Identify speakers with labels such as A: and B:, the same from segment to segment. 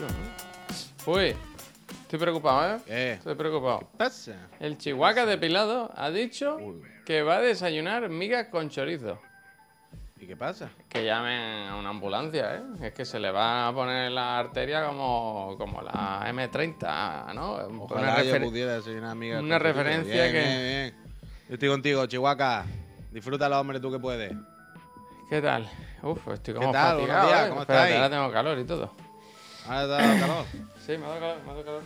A: pelo, ¿no? Uy, estoy preocupado, ¿eh?
B: ¿Qué?
A: Estoy preocupado.
B: pasa?
A: El chihuahua depilado ha dicho que va a desayunar migas con chorizo.
B: ¿Y qué pasa?
A: Que llamen a una ambulancia, ¿eh? Es que se le va a poner la arteria como, como la M30, ¿no?
B: Ojalá
A: Una
B: yo
A: refer-
B: pudiera desayunar amiga.
A: una
B: con tu
A: referencia
B: Bien,
A: que-
B: bien, bien. Yo estoy contigo, Chihuahua. Disfrútalo, hombre, tú que puedes.
A: ¿Qué tal? Uf, estoy como
B: tal? Buenos
A: fatigado, ¿eh?
B: ¿cómo
A: Espérate,
B: estáis?
A: ahora tengo calor y todo.
B: Ha dado calor.
A: Sí, me ha dado calor, me ha dado calor.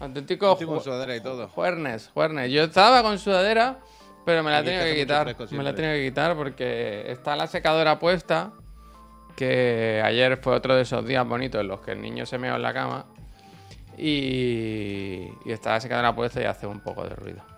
A: Auténtico
B: con sudadera y todo.
A: juernes, juernes. Yo estaba con sudadera, pero me la he tenido
B: que
A: quitar. Me la he tenido que quitar porque está la secadora puesta. Que ayer fue otro de esos días bonitos en los que el niño se meó en la cama. Y, y está la secadora puesta y hace un poco de ruido.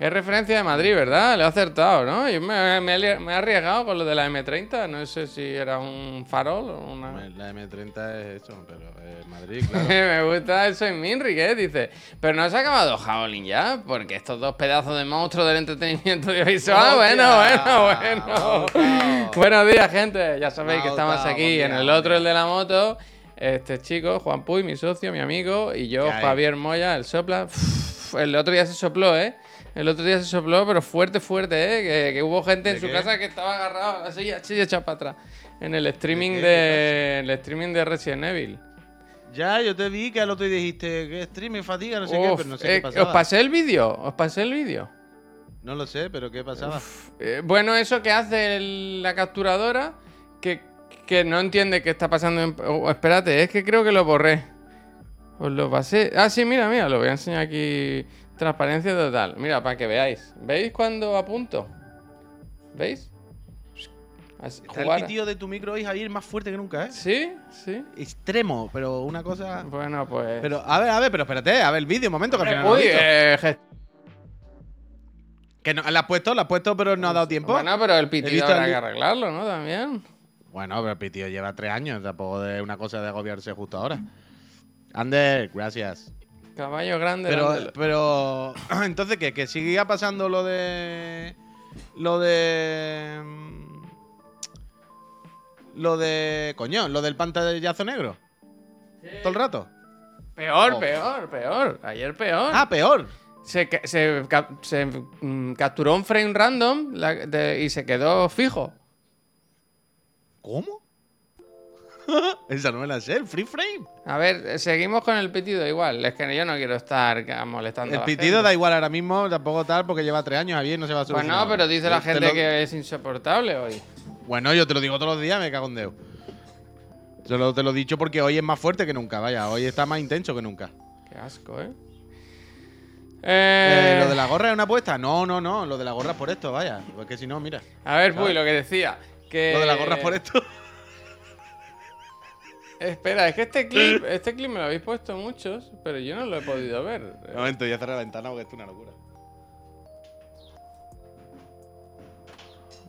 A: Es referencia de Madrid, ¿verdad? Le he acertado, ¿no? Yo me, me he li- me he arriesgado con lo de la M30. No sé si era un farol o una.
B: La M30 es eso, pero es Madrid, claro.
A: Me gusta el Soy Minri, ¿eh? Dice. Pero no se ha acabado Javelin ya, porque estos dos pedazos de monstruos del entretenimiento audiovisual. Bueno, bueno, bueno. Buenos días, gente. Ya sabéis que estamos aquí en el otro, el de la moto. Este chico, Juan Puy, mi socio, mi amigo, y yo. Javier Moya, el sopla. Uf, El otro día se sopló, ¿eh? El otro día se sopló, pero fuerte, fuerte, ¿eh? Que, que hubo gente en
B: ¿De
A: su
B: qué?
A: casa que estaba agarrado a la silla, así echado para atrás. En el streaming
B: qué?
A: de, el streaming de Resident Evil.
B: Ya, yo te vi que al otro día dijiste que streaming fatiga, no sé qué, pero no sé
A: eh,
B: qué pasaba.
A: ¿Os pasé el vídeo? ¿Os pasé el vídeo?
B: No lo sé, pero ¿qué pasaba?
A: Eh, bueno, eso que hace el- la capturadora, que, que no entiende qué está pasando. En, oh, espérate, es que creo que lo borré. Os lo pasé. Ah, sí, mira, mira, lo voy a enseñar aquí. Transparencia total. Mira, para que veáis. ¿Veis cuando apunto? ¿Veis? Así,
B: Está
A: jugar-
B: el pitido de tu micro hoy, Javier, más fuerte que nunca, ¿eh?
A: ¿Sí? ¿Sí?
B: Extremo, pero una cosa...
A: Bueno, pues...
B: Pero, a ver, a ver, pero espérate, a ver el vídeo, un momento, que al final
A: Uy, eh,
B: Que no, la has puesto, la has puesto, pero no ha dado tiempo.
A: Bueno, pero el pitido habrá
B: el-
A: que arreglarlo, ¿no? También.
B: Bueno, pero el pitido lleva tres años, tampoco es una cosa de agobiarse justo ahora. Ander, gracias.
A: Caballo grande.
B: Pero,
A: grande.
B: pero, entonces, ¿qué? ¿Que siga pasando lo de. Lo de. mm, Lo de. Coño, lo del pantallazo negro. Todo el rato.
A: Peor,
B: Oh.
A: peor, peor. Ayer peor.
B: Ah, peor.
A: Se, se se, mm, capturó un frame random la- de- y se quedó fijo.
B: ¿Cómo? Esa no me la sé, el free frame.
A: A ver, seguimos con el pitido igual. Es que yo no quiero estar molestando. a
B: El
A: la
B: pitido
A: gente.
B: da igual ahora mismo, tampoco tal, porque lleva tres años, bien, no se va a
A: Pues
B: solucionar.
A: no, pero dice la
B: Te
A: gente
B: lo-
A: que es insoportable hoy.
B: Bueno, yo te lo digo todos los días, me cago en Dios. Solo te lo he dicho porque hoy es más fuerte que nunca, vaya, hoy está más intenso que nunca.
A: Qué asco, ¿eh?
B: Eh,
A: Eh,
B: ¿Lo de la gorra es una apuesta? No, no, no, lo de la gorra es por esto, vaya. Porque si no, mira.
A: A ver. Puy, lo que decía. Que...
B: Lo de la gorra es por esto.
A: Espera, es que este clip, este clip me lo habéis puesto muchos, pero yo no lo he podido ver.
B: Un momento, voy a cerrar la ventana porque esto es una locura.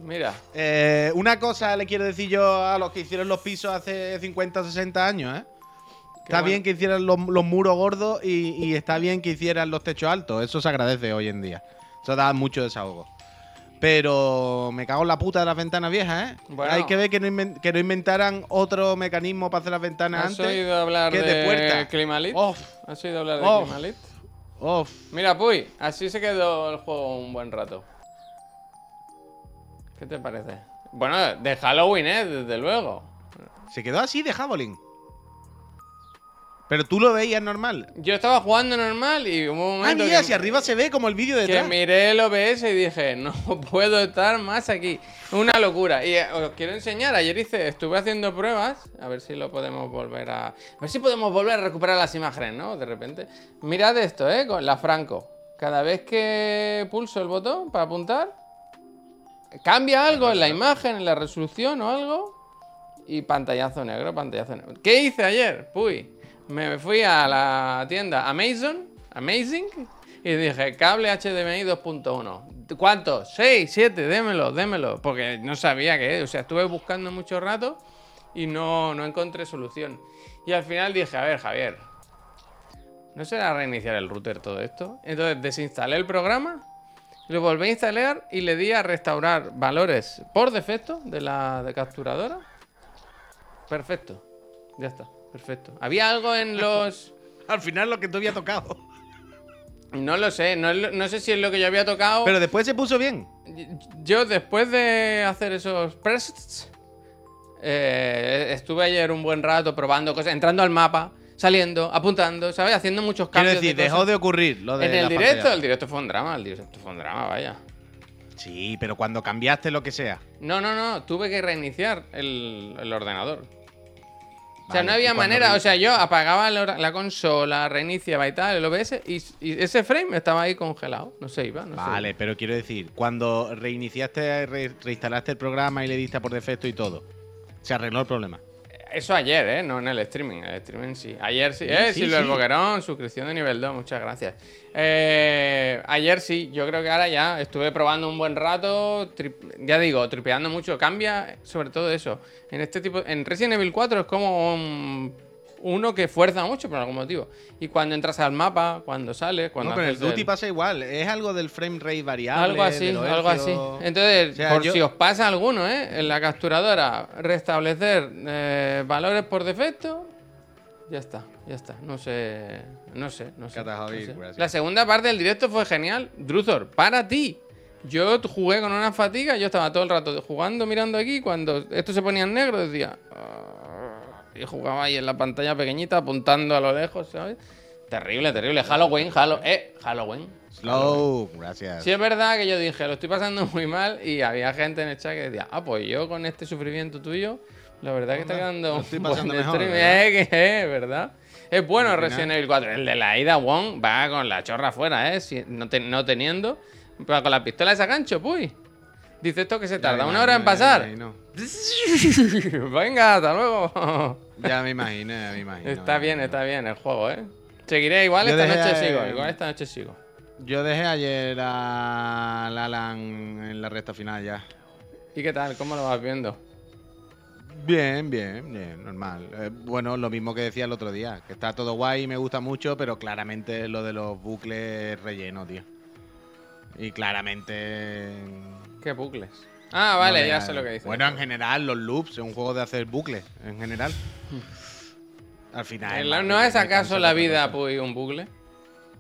A: Mira,
B: Eh, una cosa le quiero decir yo a los que hicieron los pisos hace 50 o 60 años, ¿eh? Está
A: bueno.
B: bien que hicieran los, los muros gordos y, y está bien que hicieran los techos altos. Eso se agradece hoy en día. Eso da mucho desahogo. Pero me cago en la puta de las ventanas viejas, ¿eh?
A: Bueno.
B: Hay que ver que no, inven- que no inventaran otro mecanismo para hacer las ventanas
A: ¿has
B: antes.
A: oído hablar
B: que
A: de,
B: de puerta.
A: Climalit?
B: Off,
A: ¿Has oído hablar de. Climalit?
B: off.
A: Mira, Puy, así se quedó el juego un buen rato. ¿Qué te parece? Bueno, de Halloween, ¿eh? Desde luego.
B: Se quedó así de Javelin. Pero tú lo veías normal.
A: Yo estaba jugando normal y hubo un
B: Ah,
A: momento
B: mira,
A: que,
B: hacia arriba se ve como el vídeo
A: que
B: detrás.
A: miré el OBS y dije, no puedo estar más aquí. Una locura. Y eh, os quiero enseñar, ayer hice, estuve haciendo pruebas, a ver si lo podemos volver a... A ver si podemos volver a recuperar las imágenes, ¿no? De repente. Mirad esto, ¿eh? Con la Franco. Cada vez que pulso el botón para apuntar, cambia algo en la imagen, en la resolución o algo. Y pantallazo negro, pantallazo negro. ¿Qué hice ayer? Puy. Me fui a la tienda Amazon, Amazing, y dije, cable HDMI 2.1. ¿Cuánto? 6, 7, démelo, démelo. Porque no sabía qué. O sea, estuve buscando mucho rato y no, no encontré solución. Y al final dije, a ver, Javier, ¿no será reiniciar el router todo esto? Entonces desinstalé el programa, lo volví a instalar y le di a restaurar valores por defecto de la de capturadora. Perfecto, ya está. Perfecto. Había algo en los.
B: Al final lo que tú había tocado.
A: No lo sé, no, sé si es lo que yo había tocado.
B: Pero después se puso bien.
A: Yo, después de hacer esos prests, eh, estuve ayer un buen rato probando cosas, entrando al mapa, saliendo, apuntando, ¿sabes? Haciendo muchos
B: Quiero
A: cambios.
B: decir,
A: de
B: dejó de ocurrir lo de
A: En el
B: la
A: directo,
B: pantalla.
A: el directo fue un drama, el directo fue un drama, vaya.
B: Sí, pero cuando cambiaste lo que sea.
A: No, no, no, tuve que reiniciar el, el ordenador. O sea,
B: Vale,
A: no había manera, o sea, yo apagaba la, la consola, reiniciaba y tal, el OBS, y, y ese frame estaba ahí congelado, no se iba, no se
B: Vale, pero quiero decir, cuando reiniciaste, re- reinstalaste el programa y le diste por defecto y todo, se arregló el problema.
A: Eso ayer, ¿eh? No en el streaming. El streaming sí. Ayer sí.
B: Sí,
A: ¿eh?
B: sí,
A: Silver
B: sí.
A: Boquerón, suscripción de nivel 2, muchas gracias. Eh, ayer sí, yo creo que ahora ya estuve probando un buen rato. ya digo, tripeando mucho. Cambia sobre todo eso. En este tipo. En Resident Evil 4 es como un- uno que fuerza mucho por algún motivo. Y cuando entras al mapa, cuando sales, cuando
B: no, pero el Duty pasa igual. Es algo del frame rate variable.
A: algo así, algo así. Entonces,
B: O sea,
A: por
B: yo-
A: si os pasa alguno, ¿eh? En la capturadora, restablecer eh, valores por defecto. Ya está, ya está. No sé, no sé, no sé. No sé. La segunda parte del directo fue genial. Druzor, para ti. Yo jugué con una fatiga, yo estaba todo el rato jugando, mirando aquí. Cuando esto se ponía en negro, decía. "Ah", Y jugaba ahí en la pantalla pequeñita, apuntando a lo lejos, ¿sabes? Terrible, terrible. Halloween, Halloween. Eh, Halloween.
B: Slow, gracias.
A: Sí, es verdad que yo dije, lo estoy pasando muy mal y había gente en el chat que decía, ah, pues yo con este sufrimiento tuyo, la verdad que está quedando
B: lo estoy
A: buen
B: pasando mejor,
A: stream".
B: ¿verdad?
A: Eh, que es, ¿verdad? Es bueno Resident Evil 4. El de la Ida Wong va con la chorra afuera, ¿eh? Si- no, te- no teniendo. Pero con la pistola esa gancho, pues. Dice esto que se tarda una hora en pasar. Venga, hasta luego.
B: ya me imagino. ya me imagino,
A: está
B: me
A: bien,
B: imagino.
A: está bien el juego, ¿eh? Seguiré igual
B: Yo
A: esta noche sigo. Igual esta noche sigo.
B: Yo dejé ayer a Lalan en la recta final ya.
A: ¿Y qué tal? ¿Cómo lo vas viendo?
B: Bien, bien, bien, normal. Eh, bueno, lo mismo que decía el otro día, que está todo guay y me gusta mucho, pero claramente lo de los bucles relleno, tío. Y claramente...
A: ¿Qué bucles? Ah, vale,
B: no
A: ya sé lo que dices.
B: Bueno, en general, los loops, es un juego de hacer bucles, en general. Al final...
A: ¿No es acaso la vida, pues, un bucle?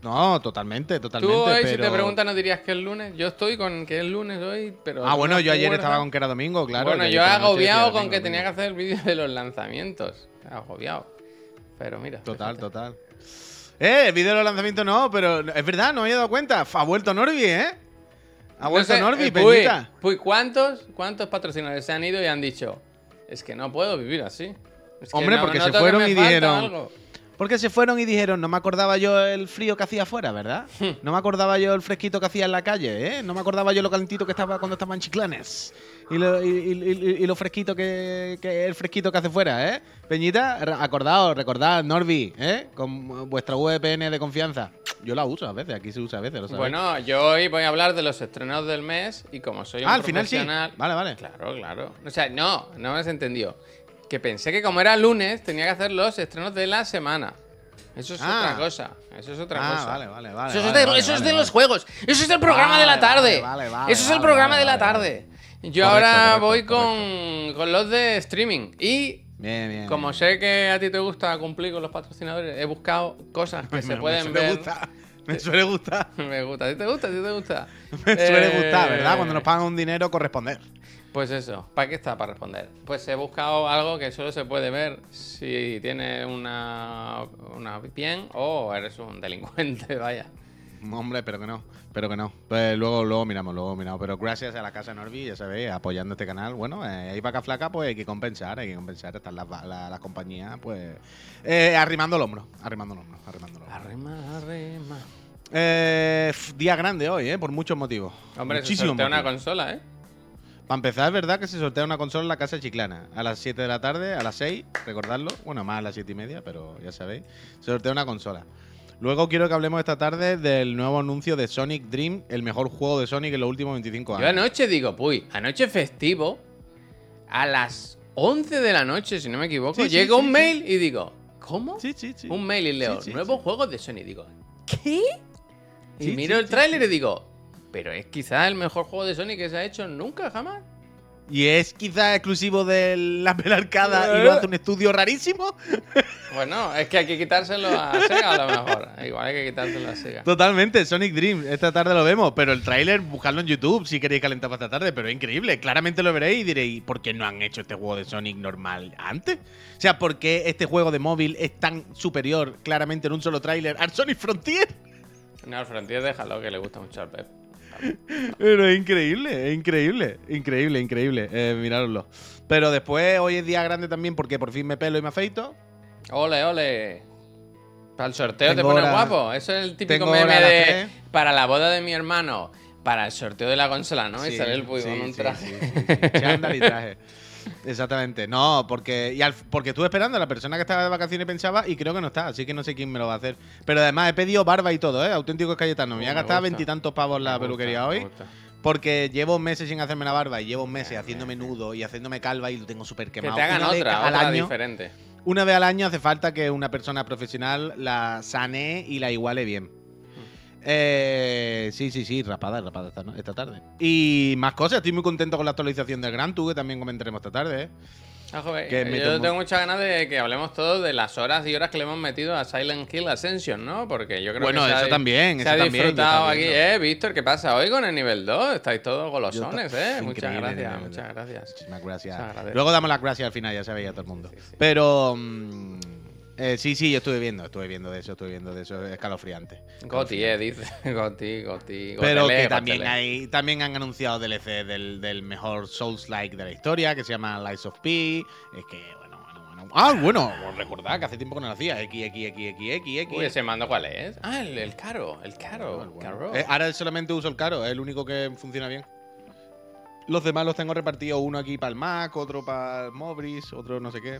B: No, totalmente, totalmente.
A: Tú hoy, si
B: pero...
A: te preguntan, no dirías que es lunes. Yo estoy con que es lunes hoy, pero.
B: Ah, bueno,
A: no
B: yo ayer estaba con que era domingo, claro.
A: bueno, yo he agobiado con
B: domingo,
A: que tenía que hacer el vídeo de los lanzamientos. Agobiado. Pero mira.
B: Total,
A: fíjate.
B: total. Eh, el vídeo de los lanzamientos no, pero es verdad, no me había dado cuenta. Ha vuelto Norby, ¿eh? Ha
A: No
B: vuelto
A: sé, Puy. Puy, ¿cuántos, ¿cuántos patrocinadores se han ido y han dicho? Es que no puedo vivir así. Es que
B: Hombre,
A: no-
B: porque se fueron y dijeron,
A: algo".
B: Porque se fueron y dijeron, no me acordaba yo el frío que hacía afuera, ¿verdad?
A: Hmm.
B: No me acordaba yo el fresquito que hacía en la calle, ¿eh? No me acordaba yo lo calentito que estaba cuando estaba en Chiclanes. Y lo, y, y- y- lo fresquito que, que el fresquito que hace fuera, ¿eh? Peñita, acordaos, recordad, Norby, ¿eh? Con vuestra VPN de confianza. Yo la uso a veces, aquí se usa a veces, lo sabéis.
A: Bueno, yo hoy voy a hablar de los estrenos del mes y como soy un
B: ah, al final sí. Vale, vale.
A: Claro, claro. O sea, no, no me has entendido. Que pensé que como era lunes tenía que hacer los estrenos de la semana. Eso es
B: Ah.
A: otra cosa. Eso es otra
B: Ah,
A: cosa.
B: vale, vale, vale.
A: Eso, es de,
B: vale,
A: eso es
B: vale,
A: de los juegos. Eso es el programa de la tarde. eso es el programa de la tarde. Yo
B: Correcto,
A: ahora
B: correcto,
A: voy con, con los de streaming. Y
B: Bien, bien.
A: como sé que a ti te gusta cumplir con los patrocinadores, he buscado cosas que
B: Me-
A: se
B: me
A: pueden
B: suele
A: ver.
B: gustar, Me suele gustar.
A: Me gusta. ¿A ti te gusta? ¿A ti te gusta?
B: Me suele
A: Eh,
B: gustar, ¿verdad? Cuando nos pagan un dinero, corresponder.
A: Pues eso, ¿para qué está? Para responder. Pues he buscado algo que solo se puede ver si tienes una, una VPN o eres un delincuente, vaya.
B: Hombre, pero que no, pero que no. Pues luego, luego miramos, luego miramos. Pero gracias a la casa Norby, ya sabéis, apoyando este canal. Bueno, eh, ahí vaca flaca, pues hay que compensar, hay que compensar. Están las, las, las compañías, pues eh, arrimando el hombro, arrimando el hombro, arrimando el hombro.
A: Arrima, arrima.
B: Eh, día grande hoy, ¿eh? Por muchos motivos.
A: Hombre, se
B: Muchísimos
A: sortea una consola, ¿eh?
B: Para empezar, es verdad que se sortea una consola en la casa chiclana. A las 7 de la tarde, a las 6, recordadlo. Bueno, más a las 7 y media, pero ya sabéis. Se sortea una consola. Luego quiero que hablemos esta tarde del nuevo anuncio de Sonic Dream, el mejor juego de Sonic en los últimos 25 años.
A: Yo anoche digo, puy, anoche festivo, a las 11 de la noche, si no me equivoco,
B: Sí,
A: llega
B: sí,
A: un
B: sí.
A: mail y digo, ¿cómo?
B: Sí, sí, sí.
A: Un mail y leo,
B: Sí, sí,
A: nuevo
B: sí.
A: juego de Sony. Digo, ¿qué? Y
B: Sí,
A: miro
B: sí,
A: el tráiler
B: sí.
A: y digo, pero es quizás el mejor juego de Sony que se ha hecho nunca, jamás.
B: Y es quizás exclusivo de la Apple Arcada y lo hace un estudio rarísimo.
A: Bueno, es que hay que quitárselo a Sega a lo mejor. Igual hay que quitárselo a Sega.
B: Totalmente, Sonic Dream. Esta tarde lo vemos, pero el tráiler, buscarlo en YouTube si queréis calentar para esta tarde, pero es increíble. Claramente lo veréis y diréis, ¿por qué no han hecho este juego de Sonic normal antes? O sea, ¿por qué este juego de móvil es tan superior claramente en un solo tráiler al Sonic Frontier?
A: No, el Frontier déjalo que le gusta mucho al Pep.
B: Pero es increíble, es increíble, increíble, increíble. Eh. Pero después, hoy es día grande también porque por fin me pelo y me afeito.
A: Ole, ole. Para el sorteo te pones
B: hora-
A: guapo. Eso es el típico meme de. Para la boda de mi hermano. Para el sorteo de la consola, ¿no? y sale el Puy
B: sí,
A: con un traje.
B: sí. Chándal y traje. Exactamente. No, porque y al- porque estuve esperando a la persona que estaba de vacaciones pensaba y creo que no está, así que no sé quién me lo va a hacer. Pero además he pedido barba y todo, ¿eh? Auténticos Cayetano. Me
A: Me
B: gastar
A: gusta.
B: veintitantos pavos la
A: Me
B: peluquería hoy. Porque llevo meses sin hacerme la barba y llevo meses haciéndome nudo y haciéndome calva y lo tengo súper
A: Que
B: quemado.
A: te hagan otra,
B: al
A: otra
B: año,
A: diferente.
B: una vez al año hace falta que una persona profesional la sane y la iguale bien. Eh, sí, sí, sí, rapada, rapada esta, tarde. Y más cosas, estoy muy contento con la actualización del Gran Tour, que también comentaremos esta tarde. ¿eh?
A: Ah, joder,
B: Que me
A: yo tengo muchas ganas de que hablemos todos de las horas y horas que le hemos metido a Silent Hill Ascension, ¿no? Porque yo creo
B: Bueno,
A: que se
B: eso
A: ha,
B: también,
A: se
B: eso
A: ha
B: también,
A: disfrutado
B: estaba
A: aquí. Eh, Víctor, ¿qué pasa hoy con el nivel 2? Estáis todos golosones, ¿eh? Muchas gracias, muchas gracias.
B: Muchísimas gracias. Luego damos las gracias al final, ya sabéis a todo el mundo.
A: Sí, sí.
B: Pero eh, sí, sí, yo estuve viendo, estuve viendo de eso, estuve viendo de eso, es escalofriante.
A: Goti, eh, dice. Goti, Goti.
B: Pero
A: Gotele,
B: que también
A: Gotele.
B: hay, también han anunciado DLC del, del mejor Souls-like de la historia, que se llama Lies of P. Es que, bueno, bueno, bueno. Ah, bueno, recordad que hace tiempo que no lo hacía. X, X, X, X, X, X.
A: Uy, ese mando cuál es? Ah, el, el caro, el caro,
B: bueno.
A: caro.
B: Eh, ahora solamente uso el caro, es el único que funciona bien. Los demás los tengo repartidos, uno aquí para el Mac, otro para el Mobris, otro no sé qué.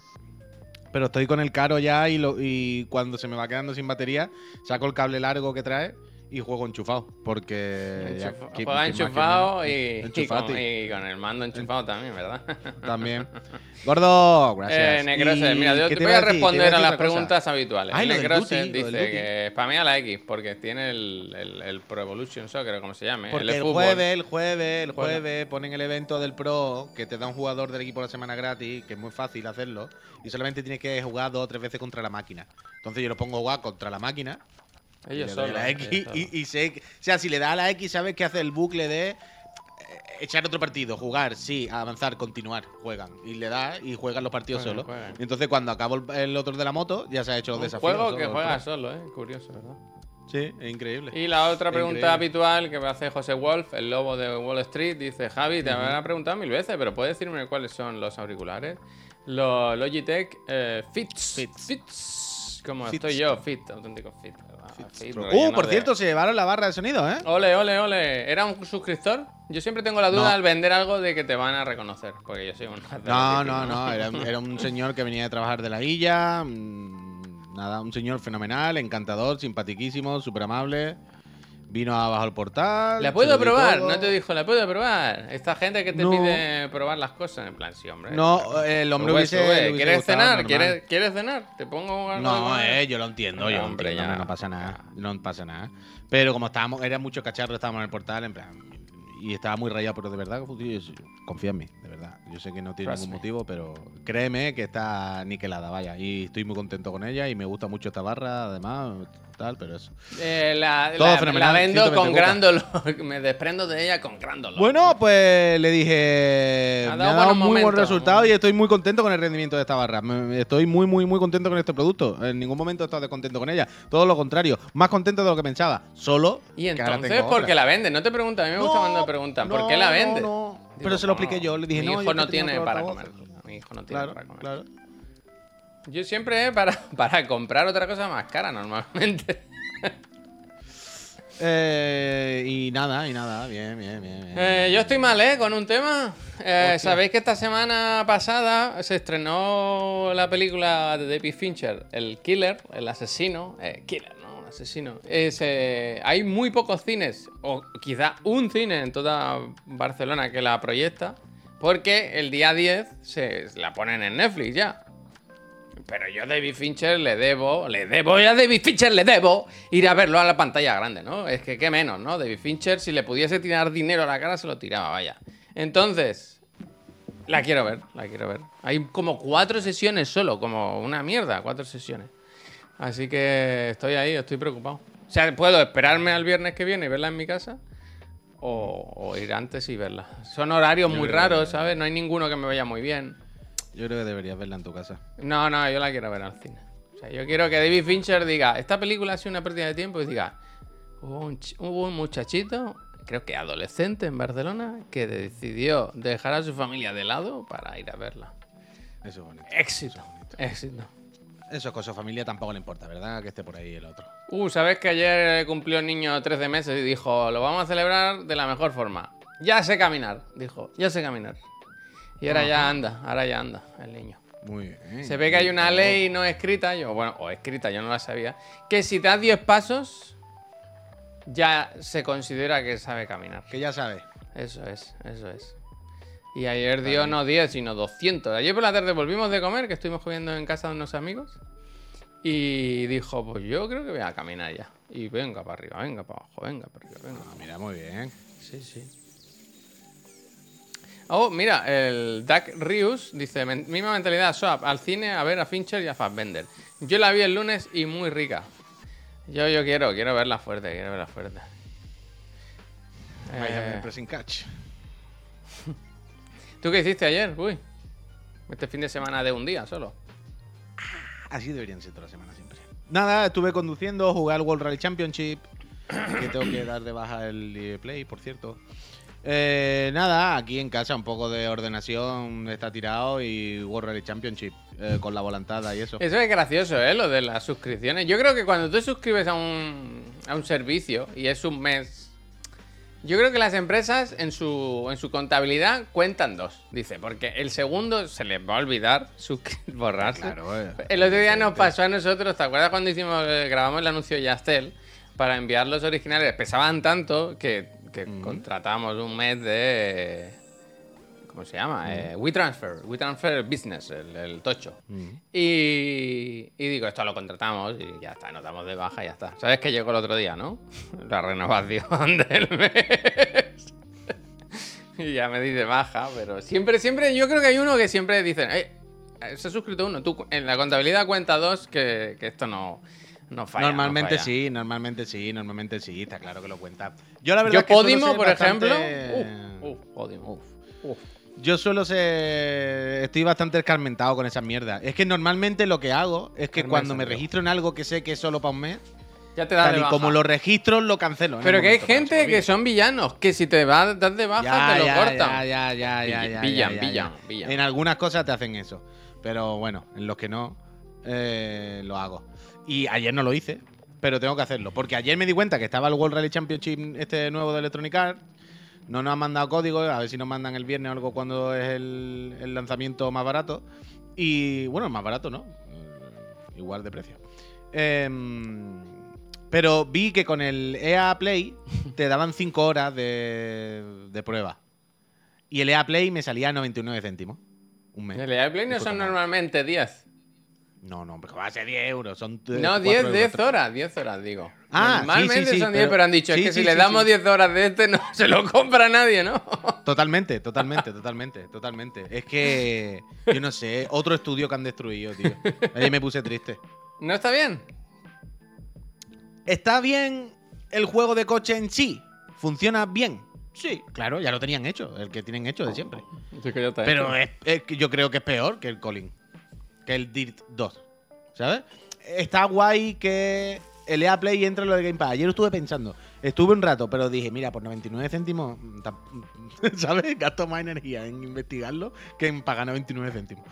B: Pero estoy con el caro ya y, lo- y cuando se me va quedando sin batería, saco el cable largo que trae y juego enchufado. Porque. ya,
A: Enchufa-
B: que-
A: Juega
B: que más que
A: enchufado y, con, y con el mando enchufado también, ¿verdad?
B: También. Gordo, gracias.
A: Eh, Necrose, mira, yo
B: ¿qué
A: te voy a responder a las
B: otra cosa.
A: preguntas habituales.
B: Ay,
A: Necrose
B: Duty,
A: dice que spamea la X porque tiene el, el, el Pro Evolution Soccer, o como se llame.
B: Porque
A: el,
B: jueves, el jueves, el jueves ponen el evento del Pro que te da un jugador del equipo la semana gratis, que es muy fácil hacerlo, y solamente tienes que jugar dos o tres veces contra la máquina. Entonces yo lo pongo a jugar contra la máquina,
A: Ellos solos.
B: la X
A: solos.
B: y, y sé, que- o sea, si le da a la X sabes que hace el bucle de eh, echar otro partido, jugar, sí, avanzar, continuar, juegan. Y le da y juegan los partidos
A: Juegan,
B: solos.
A: juegan.
B: Y entonces cuando acabo el, el otro de la moto, ya se ha hecho los
A: Un
B: desafíos.
A: juego
B: solo,
A: que juega solo, ¿eh? Curioso, ¿verdad?
B: Sí, es increíble.
A: Y la otra pregunta
B: Increíble.
A: habitual que me hace José Wolf, el lobo de Wall Street, dice, Javi, te habrán preguntado mil veces, pero ¿puedes decirme cuáles son los auriculares? Los Logitech eh, Fits.
B: Fits.
A: Fits. Como
B: Fits.
A: estoy yo, Fit, auténtico Fit. ¿Verdad? Fit,
B: Uh, por
A: de-
B: cierto, se llevaron la barra de sonido, ¿eh?
A: Ole, ole, ole. ¿Era un suscriptor? Yo siempre tengo la duda
B: No.
A: al vender algo de que te van a reconocer, porque yo soy un...
B: No, no, no, era, era un señor que venía de trabajar de la Illa. mm, Nada, un señor fenomenal, encantador, simpatiquísimo, súper amable. Vino abajo al portal.
A: ¿La puedo probar? No te dijo, ¿la puedo probar? Esta gente que te
B: No.
A: pide probar las cosas, en plan, sí, hombre.
B: No, el hombre hubiese. le hubiese
A: ¿Quieres
B: gustado,
A: cenar? ¿Quieres, ¿Quieres cenar? Te pongo algo
B: No, eh, yo lo entiendo, yo
A: Hombre,
B: entiendo,
A: ya.
B: no pasa nada, no pasa nada. Pero como estábamos, era mucho cacharro, estábamos en el portal, en plan, y estaba muy rayado, pero de verdad, confía en mí, de verdad. Yo sé que no tiene
A: Trust
B: ningún
A: me.
B: motivo, pero créeme que está niquelada, vaya. Y estoy muy contento con ella y me gusta mucho esta barra, además, tal, pero eso.
A: Eh, la,
B: Todo
A: la-
B: fenomenal,
A: la vendo
B: 120
A: con
B: cuotas.
A: gran dolor. Me desprendo de ella con gran dolor.
B: Bueno, pues le dije.
A: Ha
B: me
A: dado
B: ha dado
A: buenos
B: muy buen
A: momentos.
B: resultado y estoy muy contento con el rendimiento de esta barra. Me- me- Estoy muy, muy, muy contento con este producto. En ningún momento he estado descontento con ella. Todo lo contrario, más contento de lo que pensaba. Solo.
A: y
B: que ahora
A: entonces,
B: tengo
A: ¿por
B: otra.
A: qué la vende? No te preguntan, a mí me gusta cuando me preguntan, ¿por qué la
B: no,
A: vende?
B: no. Pero se lo expliqué yo. Le dije,
A: mi
B: no,
A: hijo no tiene para comer. Mi hijo no tiene para comer.
B: claro.
A: Yo siempre eh, para, para comprar otra cosa más cara normalmente.
B: Eh, y nada, y nada. Bien, bien, bien. bien.
A: Eh, yo estoy mal, ¿eh? Con un tema. Eh. Sabéis que esta semana pasada se estrenó la película de David Fincher, El Killer, el asesino. Eh, killer, asesino. Es, eh, hay muy pocos cines, o quizá un cine en toda Barcelona que la proyecta, porque el día 10 se la ponen en Netflix ya. Pero yo David Fincher le debo, le debo, y a David Fincher le debo ir a verlo a la pantalla grande, ¿no? Es que qué menos, ¿no? David Fincher, si le pudiese tirar dinero a la cara, se lo tiraba, vaya. Entonces, La quiero ver, la quiero ver. Hay como cuatro sesiones solo, como una mierda, cuatro sesiones. Así que estoy ahí, estoy preocupado. O sea, puedo esperarme al viernes que viene y verla en mi casa. O, o ir antes y verla. Son horarios muy raros, ¿sabes? No hay ninguno que me vaya muy bien.
B: Yo creo que deberías verla en tu casa.
A: No, no, yo la quiero ver al cine. O sea, yo quiero que David Fincher diga, esta película ha sido una pérdida de tiempo y diga, hubo un, ch- hubo un muchachito, creo que adolescente en Barcelona, que decidió dejar a su familia de lado para ir a verla.
B: Eso es bonito.
A: Éxito, éxito.
B: Eso con su familia tampoco le importa, ¿verdad? Que esté por ahí el otro.
A: Uh, ¿sabes que ayer cumplió el niño 13 meses y dijo, lo vamos a celebrar de la mejor forma? Ya sé caminar, dijo, ya sé caminar. Y ahora ya anda, ahora ya anda el niño.
B: Muy bien.
A: Se ve que hay una ley no escrita, yo, bueno, o escrita, yo no la sabía, que si das 10 pasos, ya se considera que sabe caminar.
B: Que ya sabes.
A: Eso es, eso es. Y ayer dio no 10, sino 200. Ayer por la tarde volvimos de comer, que estuvimos comiendo en casa de unos amigos. Y dijo, pues yo creo que voy a caminar ya. Y venga para arriba, venga para abajo, venga para arriba, venga.
B: Ah, mira, muy bien.
A: Sí, sí. Oh, mira, el Duck Rius dice, "Men- misma mentalidad, Swap, al cine a ver a Fincher y a Fassbender. Yo la vi el lunes y muy rica. Yo, yo quiero, quiero verla fuerte, quiero verla fuerte.
B: Vaya,
A: Eh,
B: pressing catch.
A: ¿Tú qué hiciste ayer? Uy. Este fin de semana de un día solo.
B: Así deberían ser toda la semana siempre. Nada, estuve conduciendo, jugué al World Rally Championship. que tengo que dar de baja el EA Play, por cierto. Eh, nada, aquí en casa un poco de ordenación está tirado y World Rally Championship eh, con la volantada y eso.
A: Eso es gracioso, ¿eh? Lo de las suscripciones. Yo creo que cuando tú te suscribes a un, a un servicio y es un mes. Yo creo que las empresas en su, en su contabilidad cuentan dos. Dice, porque el segundo se les va a olvidar suscri- borrarse.
B: Claro, eh.
A: El otro día nos pasó a nosotros, ¿te acuerdas cuando hicimos, eh, grabamos el anuncio de Yastel? Para enviar los originales, pesaban tanto que, que contratamos un mes de. ¿Cómo se llama? Eh, WeTransfer, WeTransfer Business, el, el tocho. Y, y digo, esto lo contratamos y ya está, nos damos de baja y ya está. ¿Sabes que llegó el otro día, no? La renovación del mes. y ya me dice baja, pero siempre, siempre, yo creo que hay uno que siempre dicen, eh, se ha suscrito uno. Tú en la contabilidad cuenta dos que, que esto no, no falla. no
B: normalmente
A: falla.
B: sí, normalmente sí, normalmente sí, está claro que lo cuenta. Yo la verdad
A: Yo
B: es que
A: Podimo, por
B: bastante-
A: ejemplo. Uf, uf, Podimo, uf, uf.
B: Yo suelo ser. Estoy bastante escarmentado con esas mierdas. Es que normalmente lo que hago es que
A: Carmen
B: cuando me registro en algo que sé que es solo para un mes,
A: Ya te da
B: tal
A: de
B: y
A: baja.
B: como lo registro, lo cancelo.
A: Pero que hay gente que son villanos, que si te vas das de baja
B: Ya,
A: te lo
B: ya,
A: cortan.
B: Ya, ya, ya, ya,
A: Vill-
B: ya,
A: villan,
B: ya,
A: villan, villan.
B: En algunas cosas te hacen eso. Pero bueno, en los que no, eh, lo hago. Y ayer no lo hice, pero tengo que hacerlo. Porque ayer me di cuenta que estaba el World Rally Championship este nuevo de Electronic Arts. No nos han mandado código, a ver si nos mandan el viernes o algo cuando es el, el lanzamiento más barato. Y bueno, más barato, ¿no? Eh, Igual de precio. Em, pero vi que con el EA Play te daban 5 horas de, de prueba. Y el EA Play me salía a 99 céntimos. Un mes.
A: El EA Play no son normalmente 10.
B: No, no, pero va a ser 10 euros. Son
A: No,
B: cuatro
A: 10,
B: euros,
A: 10
B: tres.
A: horas, 10 horas, digo.
B: Ah, sí,
A: Normalmente
B: sí, sí,
A: son 10,
B: pero-
A: pero han dicho,
B: sí,
A: es que
B: sí,
A: si le
B: sí,
A: damos
B: sí.
A: 10 horas de este, no se lo compra nadie, ¿no?
B: Totalmente, totalmente, totalmente, totalmente. Es que, yo no sé, otro estudio que han destruido, tío. Ahí me puse triste.
A: ¿No está bien?
B: ¿Está bien el juego de coche en sí? ¿Funciona bien? Sí, claro, ya lo tenían hecho, el que tienen hecho de siempre.
A: Sí, que ya está
B: Pero es, es yo creo que es peor que el Colin. Que el Dirt 2. ¿Sabes? Está guay que el EA Play entre en lo del Game Pass. Ayer estuve pensando. Estuve un rato, pero dije, mira, por 99 céntimos, mm, ¿sabes? Gasto más energía en investigarlo que en pagar 99 céntimos.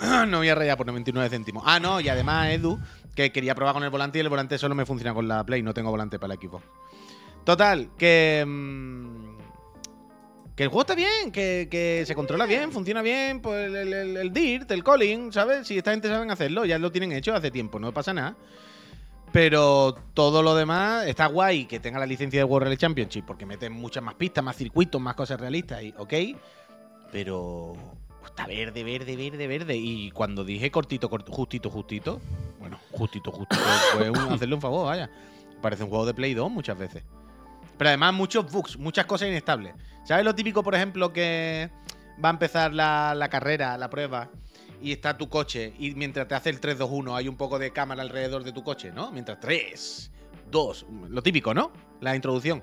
B: no voy a rayar por 99 céntimos. Ah, no, y además, Edu, que quería probar con el volante y el volante solo me funciona con la Play. No tengo volante para el equipo. Total, que. mm, que el juego está bien, que, que se controla bien, funciona bien, pues el, el, el- Dirt, el Calling, ¿sabes? Si esta gente saben hacerlo, ya lo tienen hecho hace tiempo, no pasa nada. Pero todo lo demás está guay que tenga la licencia de World Rally Championship, porque meten muchas más pistas, más circuitos, más cosas realistas, y ok. Pero está verde, verde, verde, verde. Y cuando dije cortito, cort- justito, justito, bueno, justito, justito, pues un- hacerle un favor, vaya. Parece un juego de Play 2 muchas veces. Pero además muchos bugs, muchas cosas inestables. ¿Sabes lo típico, por ejemplo, que va a empezar la, la carrera, la prueba, y está tu coche, y mientras te hace el 3-2-1 hay un poco de cámara alrededor de tu coche, ¿no? Mientras 3, 2, lo típico, ¿no? La introducción.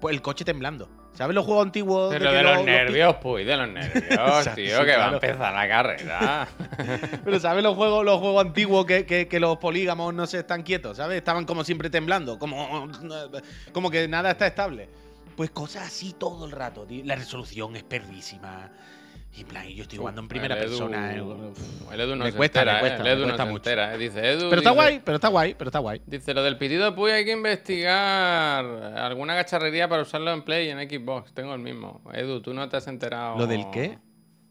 B: Pues el coche temblando. ¿Sabes los juegos antiguos?
A: Pero
B: que
A: de
B: lo-
A: los nervios, pues, de los nervios, tío,
B: sí,
A: que va a empezar la carrera.
B: Pero ¿sabes los juegos, los juegos antiguos que, que- que los polígamos no se están quietos? ¿Sabes? Estaban como siempre temblando, como, como que nada está estable. Pues cosas así todo el rato, tío. La resolución es perdísima. Y en plan, yo estoy jugando en primera
A: El Edu-
B: persona. eh.
A: El Edu no
B: Me
A: se
B: cuesta, me
A: entera,
B: cuesta,
A: ¿eh? El
B: me
A: Edu no
B: cuesta
A: se
B: mucho.
A: entera, ¿eh? Dice Edu.
B: Pero está
A: dice-
B: guay, pero está guay, pero está guay.
A: Dice, lo del pitido Puy hay que investigar alguna cacharrería para usarlo en Play y en Xbox. Tengo el mismo. Edu, ¿tú no te has enterado?
B: ¿Lo del qué?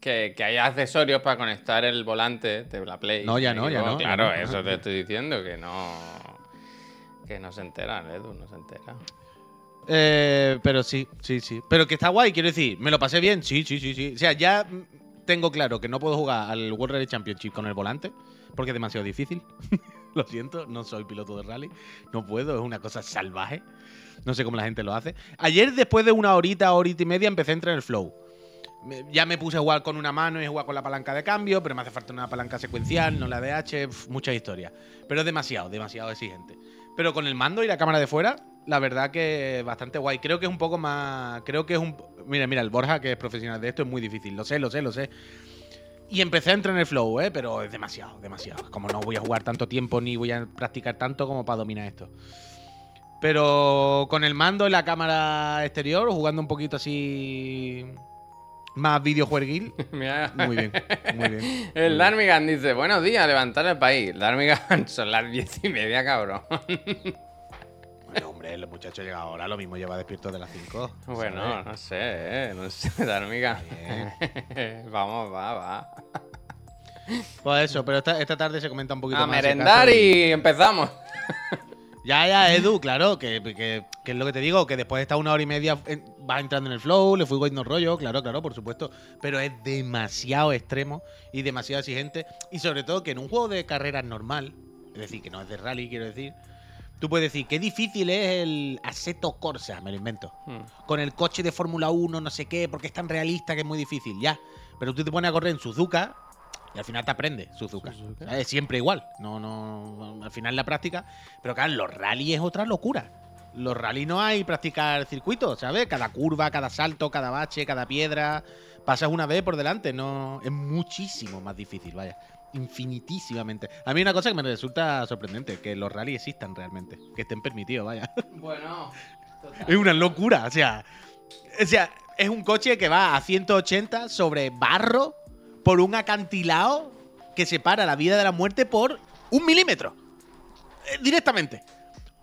A: Que, que hay accesorios para conectar el volante de la Play.
B: No, ya no, ya no, ya
A: Claro,
B: no.
A: eso te estoy diciendo, que no... Que no se enteran, Edu, no se entera.
B: Eh, pero sí, sí, sí. Pero que está guay, quiero decir, ¿me lo pasé bien? Sí, sí, sí, sí. O sea, ya tengo claro que no puedo jugar al World Rally Championship con el volante, porque es demasiado difícil. lo siento, no soy piloto de rally. No puedo, es una cosa salvaje. No sé cómo la gente lo hace. Ayer, después de una horita, horita y media, empecé a entrar en el flow. Ya me puse a jugar con una mano y a jugar con la palanca de cambio, pero me hace falta una palanca secuencial, no la de H, pf, mucha historia. Pero es demasiado, demasiado exigente. Pero con el mando y la cámara de fuera, la verdad que bastante guay. Creo que es un poco más. Creo que es un. Mira, mira, el Borja, que es profesional de esto, es muy difícil. Lo sé, lo sé, lo sé. Y empecé a entrar en el flow, ¿eh? Pero es demasiado, demasiado. Como no voy a jugar tanto tiempo ni voy a practicar tanto como para dominar esto. Pero con el mando y la cámara exterior, jugando un poquito así. Más videojueguil. Muy bien, muy bien.
A: El Darmigan dice, buenos días, levantar el país. Darmigan, son las diez y media, cabrón.
B: Bueno, hombre, el muchacho llega ahora, lo mismo lleva despierto de las 5.
A: Bueno, no sé, eh, no sé, Darmigan. Vamos, va, va.
B: Pues eso, pero esta, esta tarde se comenta un poquito
A: A
B: más. si
A: merendar y empezamos.
B: Ya, ya, Edu, claro, que, que- que es lo que te digo, que después de estar una hora y media en- vas entrando en el flow, le fui cogiendo rollo, claro, claro, por supuesto, pero es demasiado extremo y demasiado exigente, y sobre todo que en un juego de carreras normal, es decir, que no es de rally, quiero decir, tú puedes decir, qué difícil es el Assetto Corsa, me lo invento,
A: Hmm.
B: con el coche de Fórmula 1, no sé qué, porque es tan realista que es muy difícil, ya, pero tú te pones a correr en Suzuka y al final te aprende Suzuka.
A: Suzuka.
B: ¿sabes? Siempre igual. No, no, al final la práctica. Pero claro, los rally es otra locura. Los rally no hay practicar circuitos, ¿sabes? Cada curva, cada salto, cada bache, cada piedra. Pasas una vez por delante. No, es muchísimo más difícil, vaya. Infinitísimamente. A mí una cosa que me resulta sorprendente, que los rally existan realmente. Que estén permitidos, vaya.
A: Bueno,
B: Es una locura. O sea, o sea, es un coche que va a 180 sobre barro por un acantilado que separa la vida de la muerte por un milímetro. Eh, directamente.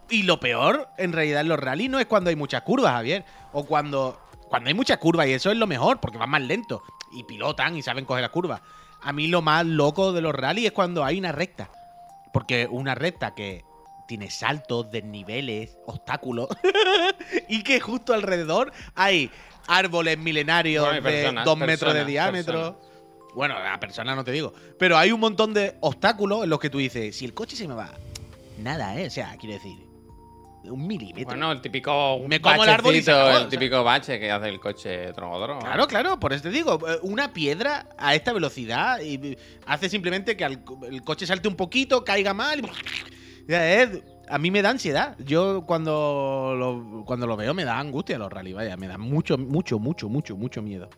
B: Y lo peor, en realidad, en los rally no es cuando hay muchas curvas, Javier. O cuando, cuando hay muchas curvas, y eso es lo mejor, porque van más lento. Y pilotan y saben coger las curvas. A mí lo más loco de los rally es cuando hay una recta. Porque una recta que tiene saltos, desniveles, obstáculos. y que justo alrededor hay árboles milenarios
A: Bueno,
B: de
A: personas,
B: dos metros de
A: personas,
B: diámetro. Bueno, a persona no te digo. Pero hay un montón de obstáculos en los que tú dices, si el coche se me va, nada, ¿eh? O sea, quiero decir, un milímetro.
A: bueno, el típico
B: Me como el árbol y se
A: bachecito,
B: acabó,
A: el
B: o sea.
A: típico bache que hace el coche tronodoro.
B: Claro, claro, por eso te digo, eh, una piedra a esta velocidad y eh, hace simplemente que el coche salte un poquito, caiga mal. y- a mí me da ansiedad. Yo cuando lo, cuando lo veo me da angustia los rally, vaya, me da mucho, mucho, mucho, mucho, mucho miedo.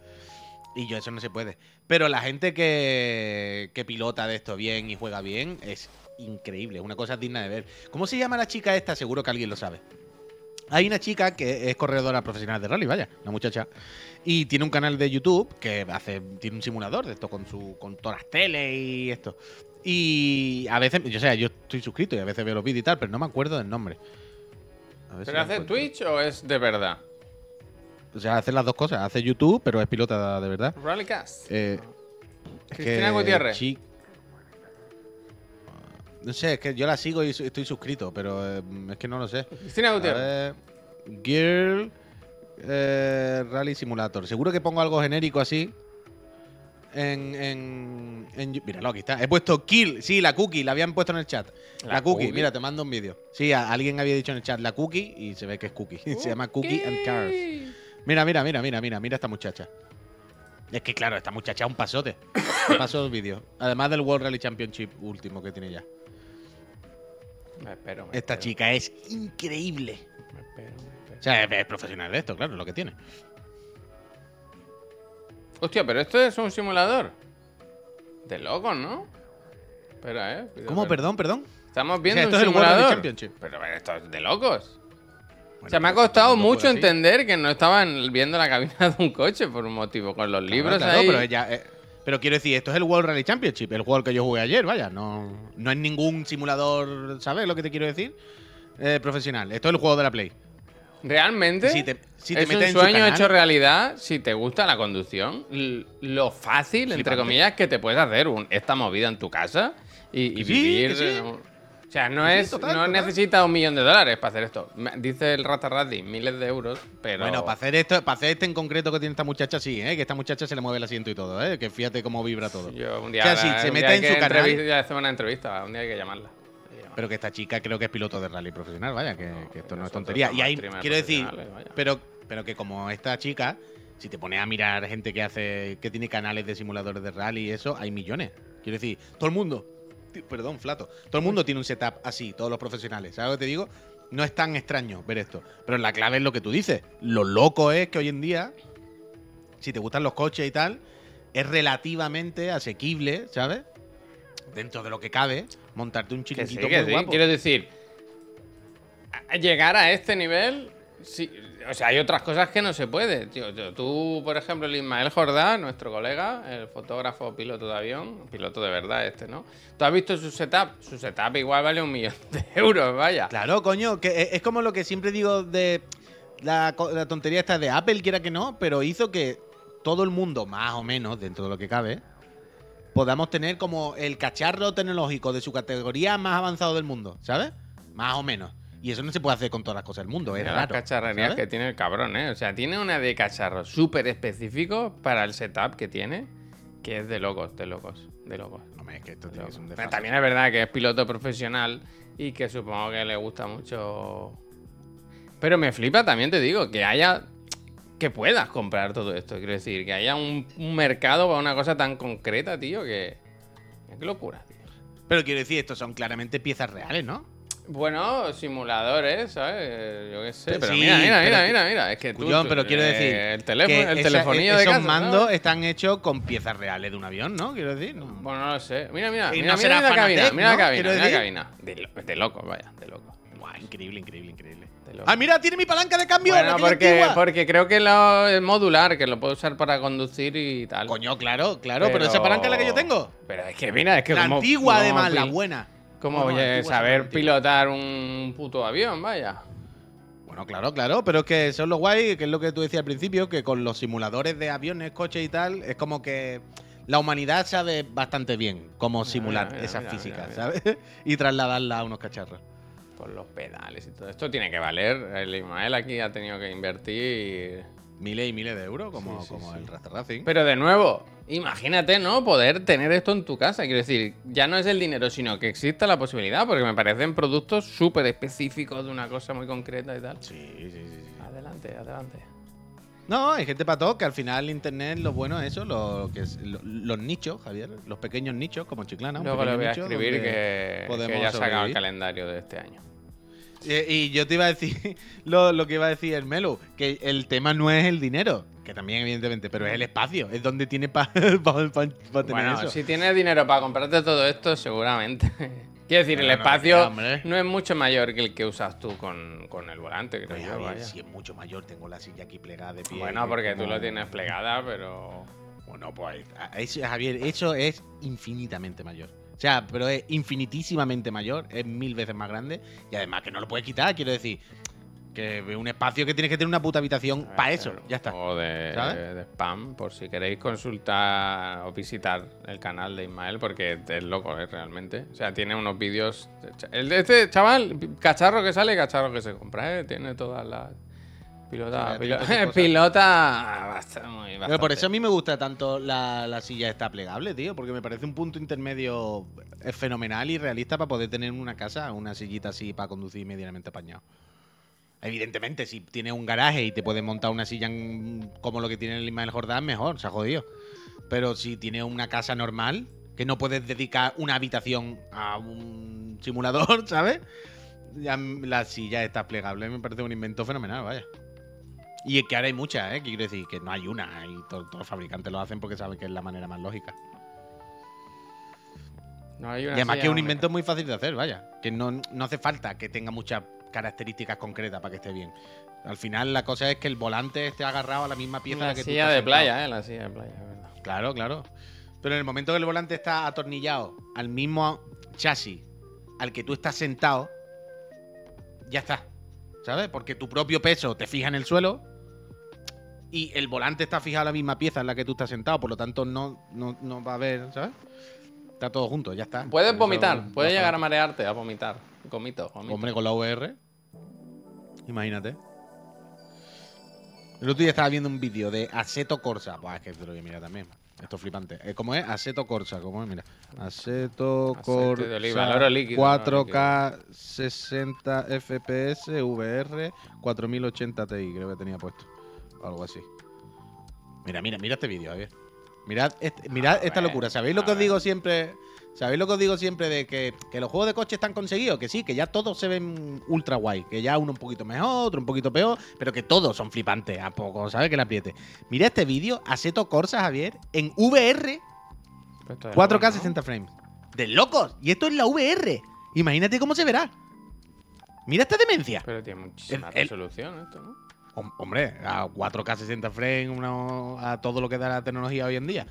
B: Y yo eso no se puede. Pero la gente que, que pilota de esto bien y juega bien es increíble, es una cosa digna de ver. ¿Cómo se llama la chica esta? Seguro que alguien lo sabe. Hay una chica que es corredora profesional de rally, vaya, la muchacha. Y tiene un canal de YouTube que hace, tiene un simulador de esto con su, con todas las teles y esto. Y a veces, yo sé, yo estoy suscrito y a veces veo los vídeos y tal, pero no me acuerdo del nombre. A ver si
A: ¿Pero hace. Twitch o es de verdad?
B: O sea, hace las dos cosas. Hace YouTube, pero es pilota de verdad.
A: Rallycast.
B: Eh,
A: Cristina
B: que
A: Gutiérrez.
B: No sé, es que yo la sigo y estoy suscrito, pero eh, es que no lo sé.
A: Cristina
B: A
A: Gutiérrez.
B: ver, Girl eh, Rally Simulator. Seguro que pongo algo genérico así. En, en, en Míralo, aquí está. He puesto Kill. Sí, la cookie. La habían puesto en el chat. La,
A: ¿La
B: cookie.
A: cookie?
B: Mira, te mando un vídeo. Sí, a- alguien había dicho en el chat la cookie y se ve que es cookie. se llama Cookie and Cars. Mira, mira, mira, mira, mira. Mira esta muchacha. Es que claro, esta muchacha es un pasote. Te paso el vídeo. Además del World Rally Championship último que tiene ya.
A: Me espero. me
B: Esta
A: espero,
B: chica es increíble.
A: Me espero, me espero.
B: O sea, es, es profesional de esto, claro, lo que tiene.
A: Hostia, pero esto es un simulador. De locos, ¿no? Espera, eh.
B: ¿Cómo?
A: per-
B: Perdón, perdón.
A: Estamos viendo
B: esto
A: un
B: es el
A: simulador.
B: Championship.
A: Pero, esto es de locos. o sea, me ha
B: pues,
A: costado mucho entender que no estaban viendo la cabina de un coche por un motivo. Con los libros
B: Claro,
A: ahí.
B: Pero, ella, eh, pero quiero decir, esto es el World Rally Championship, el juego que yo jugué ayer, vaya. No, no es ningún simulador, ¿sabes lo que te quiero decir? Eh, profesional. Esto es el juego de la Play.
A: Realmente
B: Si te- si te
A: es
B: metes
A: un
B: en su
A: sueño hecho realidad si te gusta la conducción. Lo fácil, entre comillas, que te puedes hacer un- esta movida en tu casa y, y
B: sí,
A: vivir.
B: sí.
A: O sea, no
B: sí,
A: es,
B: total,
A: no
B: total.
A: necesitas un millón de dólares para hacer esto. Dice el Ratarrati, miles de euros, pero.
B: Bueno, para hacer esto, para hacer este en concreto que tiene esta muchacha, sí, ¿eh? que esta muchacha se le mueve el asiento y todo, ¿eh? que fíjate cómo vibra todo.
A: Yo un día,
B: O sea, si se mete en su canal-
A: ya hacemos una entrevista, un día hay que llamarla.
B: Pero que esta chica creo que es piloto de rally profesional, vaya, que, que esto no es tontería. Y
A: streamers
B: quiero decir,
A: vaya.
B: pero, pero que como esta chica, si te pones a mirar gente que hace, que tiene canales de simuladores de rally y eso, hay millones. Quiero decir, todo el mundo, perdón, flato, todo el mundo tiene un setup así, todos los profesionales. ¿Sabes lo que te digo? No es tan extraño ver esto. Pero la clave es lo que tú dices. Lo loco es que hoy en día, si te gustan los coches y tal, es relativamente asequible, ¿sabes? Dentro de lo que cabe, montarte un
A: Que sí,
B: chiringuito
A: que
B: muy
A: sí.
B: guapo.
A: Quiero decir, llegar a este nivel, sí, o sea, hay otras cosas que no se puede. Tío, tú, por ejemplo, el Ismael Jordán, nuestro colega, el fotógrafo piloto de avión, piloto de verdad este, ¿no? ¿Tú has visto su setup? Su setup igual vale un millón de euros, vaya.
B: Claro, coño, que es- es como lo que siempre digo de la tontería esta de Apple, quiera que no, pero hizo que todo el mundo, más o menos, dentro de lo que cabe, podamos tener como el cacharro tecnológico de su categoría más avanzado del mundo, ¿sabes? Más o menos. Y eso no se puede hacer con todas las cosas del mundo, es
A: las
B: raro.
A: cacharrerías
B: ¿sabes?
A: que tiene el cabrón, ¿eh? O sea, tiene una de cacharros súper específico para el setup que tiene, que es de locos, de locos, de locos.
B: Hombre, es que esto tiene un
A: Pero también es verdad que es piloto profesional y que supongo que le gusta mucho. Pero me flipa también, te digo, que haya. que puedas comprar todo esto. Quiero decir, que haya un, un mercado para una cosa tan concreta, tío, que. Qué locura, tío.
B: Pero quiero decir, estos son claramente piezas reales, ¿no?
A: Bueno, simuladores, ¿sabes? Yo qué sé. Pero
B: Sí,
A: mira, mira,
B: pero
A: mira, mira, mira. Es que tú. Tú-
B: pero quiero
A: eh,
B: decir.
A: El teléfono, el telefonillo de
B: esos mandos
A: ¿sabes?
B: están hechos con piezas reales de un avión, ¿no? Quiero decir. no.
A: Bueno, no lo sé. Mira, mira,
B: Y
A: mira,
B: no
A: mira la cabina, mira la
B: ¿no?
A: cabina, mira la cabina. De, lo- de loco, vaya, de loco.
B: Buah, increíble, increíble, increíble. Ah, mira, tiene mi palanca de cambio.
A: Bueno, porque, porque creo que lo, es modular, que lo puedo usar para conducir y tal.
B: Coño, claro, claro, pero, esa palanca es la que yo tengo.
A: Pero es que mira, es que
B: La
A: como-
B: antigua,
A: como
B: además, la buena.
A: Como oye, saber pilotar un puto avión, vaya.
B: Bueno, claro, claro, pero es que eso es lo guay, que es lo que tú decías al principio, que con los simuladores de aviones, coches y tal, es como que la humanidad sabe bastante bien cómo simular
A: mira,
B: esas
A: mira,
B: físicas, ¿sabes? y trasladarla a unos cacharros.
A: Por los pedales y todo. Esto tiene que valer. El Ismael aquí ha tenido que invertir.
B: Miles y miles de euros, como,
A: Sí, sí,
B: como
A: sí.
B: el Rasta Racing.
A: Pero de nuevo, imagínate, ¿no? Poder tener esto en tu casa. Quiero decir, ya no es el dinero, sino que exista la posibilidad, porque me parecen productos súper específicos de una cosa muy concreta y tal.
B: Sí, sí, sí, sí.
A: Adelante, adelante.
B: No, hay gente para todo, que al final Internet lo bueno es eso, lo, que es, lo- los nichos, Javier, los pequeños nichos, como Chiclana. un
A: Luego le
B: pequeño
A: voy a
B: nicho
A: escribir que,
B: podemos
A: que ya ha sacado el calendario de este año.
B: Eh, Y yo te iba a decir lo, lo que iba a decir el Melo, que el tema no es el dinero, que también evidentemente, pero es el espacio, es donde tiene para tener
A: Bueno,
B: eso.
A: si tienes dinero para comprarte todo esto, seguramente. Quiero decir, el
B: Bueno,
A: espacio
B: hombre.
A: no es mucho mayor que el que usas tú con, con el volante, creo yo. Vaya.
B: si es mucho mayor, tengo la silla aquí plegada de pie.
A: Bueno,
B: que
A: porque tú
B: como-
A: lo tienes plegada, pero.
B: Bueno, pues eso, Javier, eso es infinitamente mayor. O sea, pero es infinitísimamente mayor, es mil veces más grande y además que no lo puedes quitar, quiero decir, que es un espacio que tienes que tener una puta habitación para eso, ya está.
A: O de,
B: ¿Sabes?
A: de spam, por si queréis consultar o visitar el canal de Ismael, porque es loco, ¿eh? realmente. O sea, tiene unos vídeos. El de este chaval, cacharro que sale, cacharro que se compra, ¿eh? Tiene todas las. Pilota.
B: Sí,
A: pilo-
B: tiene sus cosas.
A: pilota. bastante, muy,
B: Pero por
A: bastante.
B: eso a mí me gusta tanto la, la silla esta plegable, tío, porque me parece un punto intermedio es fenomenal y realista para poder tener en una casa una sillita así para conducir medianamente apañado. Evidentemente, si tienes un garaje y te puedes montar una silla en- como lo que tiene el Ismael Jordán, mejor, se ha jodido. Pero si tienes una casa normal, que no puedes dedicar una habitación a un simulador, ¿sabes? Ya la silla está plegable, me parece un invento fenomenal, vaya. Y es que ahora hay muchas, ¿eh? Que quiero decir que no hay una, y to- todos los fabricantes lo hacen porque saben que es la manera más lógica.
A: No hay una
B: Y además que es un invento muy fácil de hacer, vaya. Que no, no hace falta que tenga muchas características concretas para que esté bien. Al final la cosa es que el volante esté agarrado a la misma pieza
A: La
B: la que tú
A: silla
B: estás
A: de playa, eh, la silla de playa, es verdad.
B: Claro, claro. Pero en el momento que el volante está atornillado al mismo chasis al que tú estás sentado, ya está. ¿Sabes? Porque tu propio peso te fija en el suelo y el volante está fijado a la misma pieza en la que tú estás sentado, por lo tanto no, no, no va a haber, ¿sabes? Está todo junto, ya está.
A: Puedes
B: eso
A: vomitar,
B: va
A: puedes llegar a marearte, a vomitar. Gomito, gomito.
B: Hombre, con la VR. Imagínate. El otro día estaba viendo un vídeo de Aseto Corsa. Buah, es que te lo voy a mirar también. Esto es flipante. Eh, ¿Cómo es? Aseto Corsa. ¿Cómo es? Mira.
A: De oliva,
B: Corsa.
A: el oro líquido,
B: 4K 60 FPS VR 4080 Ti, creo que tenía puesto. O algo así. Mira, mira, mira este vídeo, Javier. Mirad, este- mirad
A: A
B: esta
A: ver,
B: locura. ¿Sabéis lo que os
A: ver.
B: digo siempre? ¿Sabéis lo que os digo siempre de que, que los juegos de coche están conseguidos? Que sí, que ya todos se ven ultra guay. Que ya uno un poquito mejor, otro un poquito peor, pero que todos son flipantes. A poco, ¿sabes? Que le apriete. Mira este vídeo, Aseto Corsa, Javier, en VR,
A: Pero esto es
B: 4K
A: loco, ¿no?
B: 60 frames. ¡De locos! Y esto es la VR. Imagínate cómo se verá. Mira esta demencia.
A: Pero tiene muchísima
B: el-
A: resolución esto, ¿no?
B: Hom- Hombre, a 4K 60 frames, uno- a todo lo que da la tecnología hoy en día.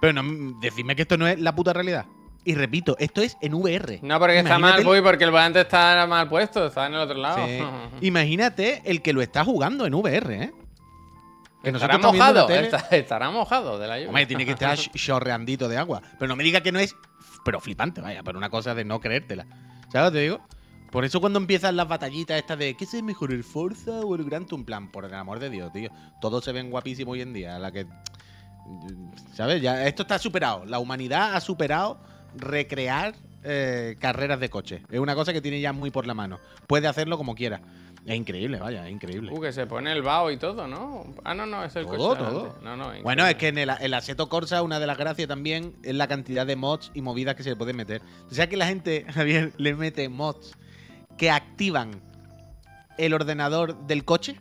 B: Pero no, decidme que esto no es la puta realidad. Y repito, esto es en VR.
A: No, porque está mal, Puy, porque el volante está mal puesto, está en el otro lado.
B: Sí. Imagínate el que lo está jugando en VR, ¿eh? Que
A: estará mojado, está- estará mojado de la lluvia.
B: Hombre, tiene que estar chorreandito de agua. Pero no me diga que no es. Pero flipante, vaya, pero una cosa de no creértela. ¿Sabes lo que te digo? Por eso cuando empiezan las batallitas estas de ¿qué se mejor el Forza o el Gran Tour Plan? Por el amor de Dios, tío. Todos se ven guapísimos hoy en día. La que. ¿Sabes? Ya, esto está superado. La humanidad ha superado recrear eh, carreras de coche. Es una cosa que tiene ya muy por la mano. Puede hacerlo como quiera. Es increíble, vaya, es increíble.
A: Uh, que se pone el vaho y todo, ¿no? Ah, no, no, es el
B: Todo,
A: coche.
B: todo.
A: No, no,
B: Bueno, es que en el, el Corsa una de las gracias también es la cantidad de mods y movidas que se le pueden meter. O sea que la gente, Javier, le mete mods que activan el ordenador del coche.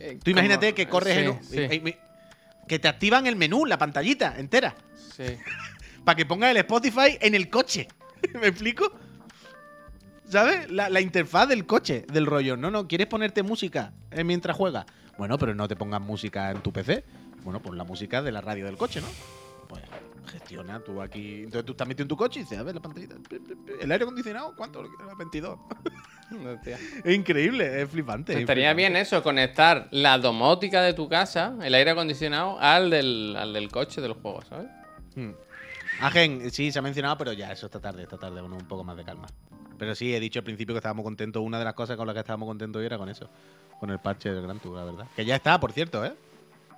A: Eh,
B: Tú imagínate
A: ¿cómo?
B: que corres
A: Sí,
B: en un...
A: Sí,
B: eh, Que te activan el menú, la pantallita entera.
A: sí.
B: Para que pongas el Spotify en el coche. ¿Me explico? ¿Sabes? La, la interfaz del coche, del rollo. No, no, ¿quieres ponerte música eh, mientras juegas? Bueno, pero no te pongas música en tu PC. Bueno, pon la música de la radio del coche, ¿no? Pues gestiona tú aquí. Entonces tú estás metido en tu coche y dices, a ver, la pantallita. ¿El aire acondicionado? ¿Cuánto? lo quieres? 22.
A: Hostia.
B: Es increíble, es flipante. es
A: Estaría
B: flipante.
A: bien eso, conectar la domótica de tu casa, el aire acondicionado, al del, al del coche del juego, ¿sabes?
B: Hmm. Agen, sí, se ha mencionado, pero ya, eso esta tarde, esta tarde, con un poco más de calma. Pero sí, he dicho al principio que estábamos contentos. Una de las cosas con las que estábamos contentos hoy era con eso. Con el parche del Gran Tour, la verdad. Que ya está, por cierto, ¿eh?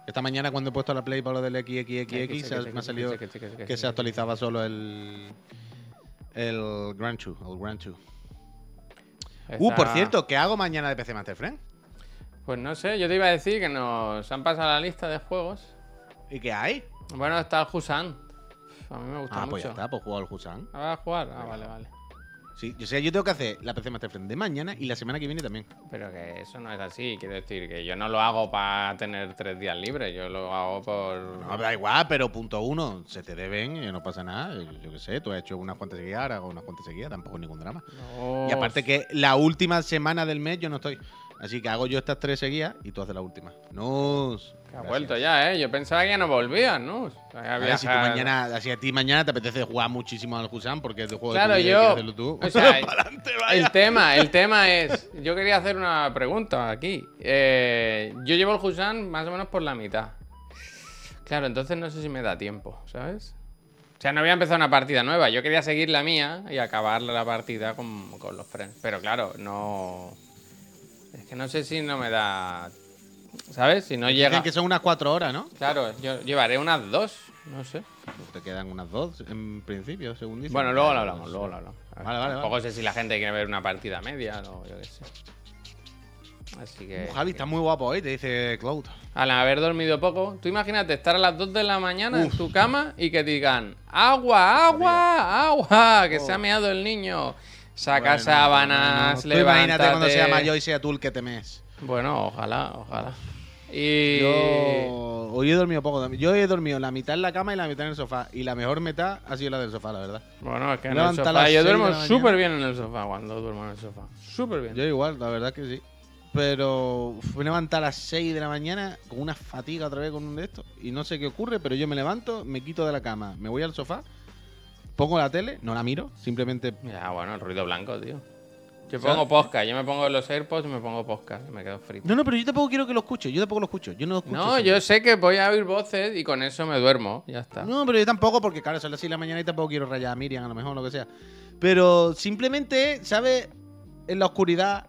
B: Esta mañana cuando he puesto la play para lo del XXXX, me ha salido que se actualizaba solo el. El Grand Tour, el Grand Tour. Uh, por cierto, ¿qué hago mañana de PC Master Friend?
A: Pues no sé, yo te iba a decir que nos han pasado la lista de juegos.
B: ¿Y qué hay?
A: Bueno, está el Husan. A mí me gusta
B: Ah, pues ya
A: mucho.
B: está, pues juego al Husan.
A: ¿Ah, ¿Vas a jugar? Ah, vale, vale.
B: Sí, o sea, yo tengo que hacer la PC Master Friend de mañana y la semana que viene también.
A: Pero que eso no es así, quiero decir que yo no lo hago para tener tres días libres, yo lo hago por...
B: No, da igual, pero punto uno, se te deben y no pasa nada. Yo, yo qué sé, tú has hecho unas cuantas seguidas, ahora hago unas cuantas seguidas, tampoco ningún drama.
A: No,
B: Y aparte que la última semana del mes yo no estoy. Así que hago yo estas tres seguidas y tú haces la última. No.
A: que ha vuelto ya, ¿eh? Yo pensaba que ya no volvías, ¿no?
B: A ver, si tú mañana, así a ti mañana te apetece jugar muchísimo al Husan porque es de juego
A: Claro,
B: de tu
A: yo-
B: hacerlo tú.
A: o sea. El tema, el tema es... Yo quería hacer una pregunta aquí. Eh, yo llevo el Husan más o menos por la mitad. Claro, entonces no sé si me da tiempo, ¿sabes? O sea, no voy a empezar una partida nueva. Yo quería seguir la mía y acabar la partida con, con los friends. Pero claro, no... Es que no sé si no me da... ¿Sabes? Si no llega...
B: Dicen que son unas cuatro horas, ¿no?
A: Claro, yo llevaré unas dos, no sé.
B: Te quedan unas dos en principio, según dicen.
A: Bueno, luego lo hablamos, luego lo hablamos.
B: Vale, vale,
A: Tampoco sé si la gente quiere ver una partida media o yo qué sé. Así que.
B: Javi, está muy guapo hoy, te dice Cloud.
A: Al haber dormido poco, tú imagínate estar a las 2 de la mañana en tu cama y que digan: ¡Agua, agua, agua! Que se ha meado el niño. Saca
B: Bueno,
A: sábanas,
B: bueno, tú imagínate cuando sea mayor y sea tú el que temes.
A: Bueno, ojalá, ojalá. Y.
B: Yo hoy he dormido poco. Yo he dormido la mitad en la cama y la mitad en el sofá. Y la mejor mitad ha sido la del sofá, la verdad.
A: Bueno, es que en el sofá. Yo duermo súper bien en el sofá cuando duermo en el sofá. Súper bien.
B: Yo igual, la verdad que sí. Pero me levanto a las 6 de la mañana con una fatiga otra vez con un de estos. Y no sé qué ocurre, pero yo me levanto, me quito de la cama, me voy al sofá, pongo la tele, no la miro, simplemente
A: Ya, bueno, el ruido blanco, tío. Yo
B: ¿Sabes?
A: pongo podcast, yo me pongo los AirPods y me pongo podcast, me quedo frito.
B: No, no, pero yo tampoco quiero que lo escuche. Yo tampoco lo escucho. Yo no lo escucho.
A: No,
B: siempre.
A: yo sé que voy a oír voces y con eso me duermo, ya está.
B: No, pero yo tampoco, porque claro, son las 6 de la mañana y tampoco quiero rayar a Miriam, a lo mejor, lo que sea. Pero simplemente, ¿sabes? En la oscuridad,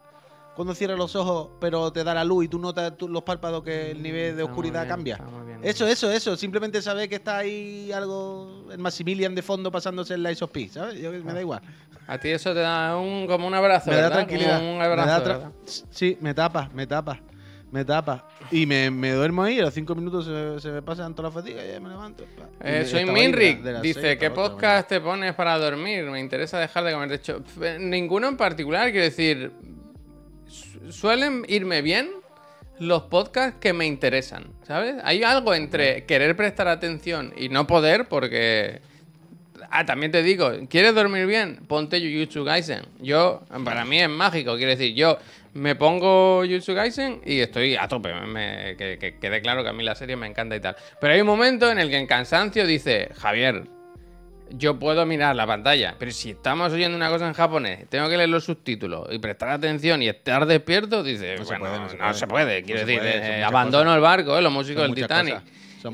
B: cuando cierras los ojos, pero te da la luz y tú notas tú- los párpados que el nivel de
A: Está muy
B: oscuridad
A: bien,
B: cambia.
A: bien.
B: Eso, eso, eso. Simplemente saber que está ahí algo, el Maximilian de fondo pasándose el Lies of P, ¿sabes? Yo, me da igual.
A: A ti eso te da un, como un abrazo,
B: me da
A: ¿verdad?
B: tranquilidad.
A: Un
B: me
A: abrazo,
B: da tra-
A: ¿verdad?
B: sí, me tapa, me tapa, me tapa. Y me, me duermo ahí, a los 5 minutos se, se me pasan todas las fatigas y ya me levanto.
A: Eh, soy
B: de de las
A: dice, ¿qué
B: de
A: podcast te pones para dormir? Me interesa dejar de comer. De hecho, f- ninguno en particular, quiero decir, suelen irme bien los podcasts que me interesan, ¿sabes? Hay algo entre querer prestar atención y no poder porque... Ah, también te digo, ¿quieres dormir bien? Ponte Jujutsu Kaisen. Yo, para mí es mágico, quiero decir, yo me pongo Jujutsu Kaisen y estoy a tope. me- que, que quede claro que a mí la serie me encanta y tal. Pero hay un momento en el que en cansancio dice, Javier, yo puedo mirar la pantalla, pero si estamos oyendo una cosa en japonés, tengo que leer los subtítulos y prestar atención y estar despierto, dice,
B: No se
A: bueno,
B: puede,
A: no,
B: no se
A: se,
B: puede. No
A: quiero
B: se
A: decir,
B: puede,
A: eh,
B: son muchas
A: abandono
B: cosas.
A: el barco, eh, los músicos
B: Son
A: del Titanic.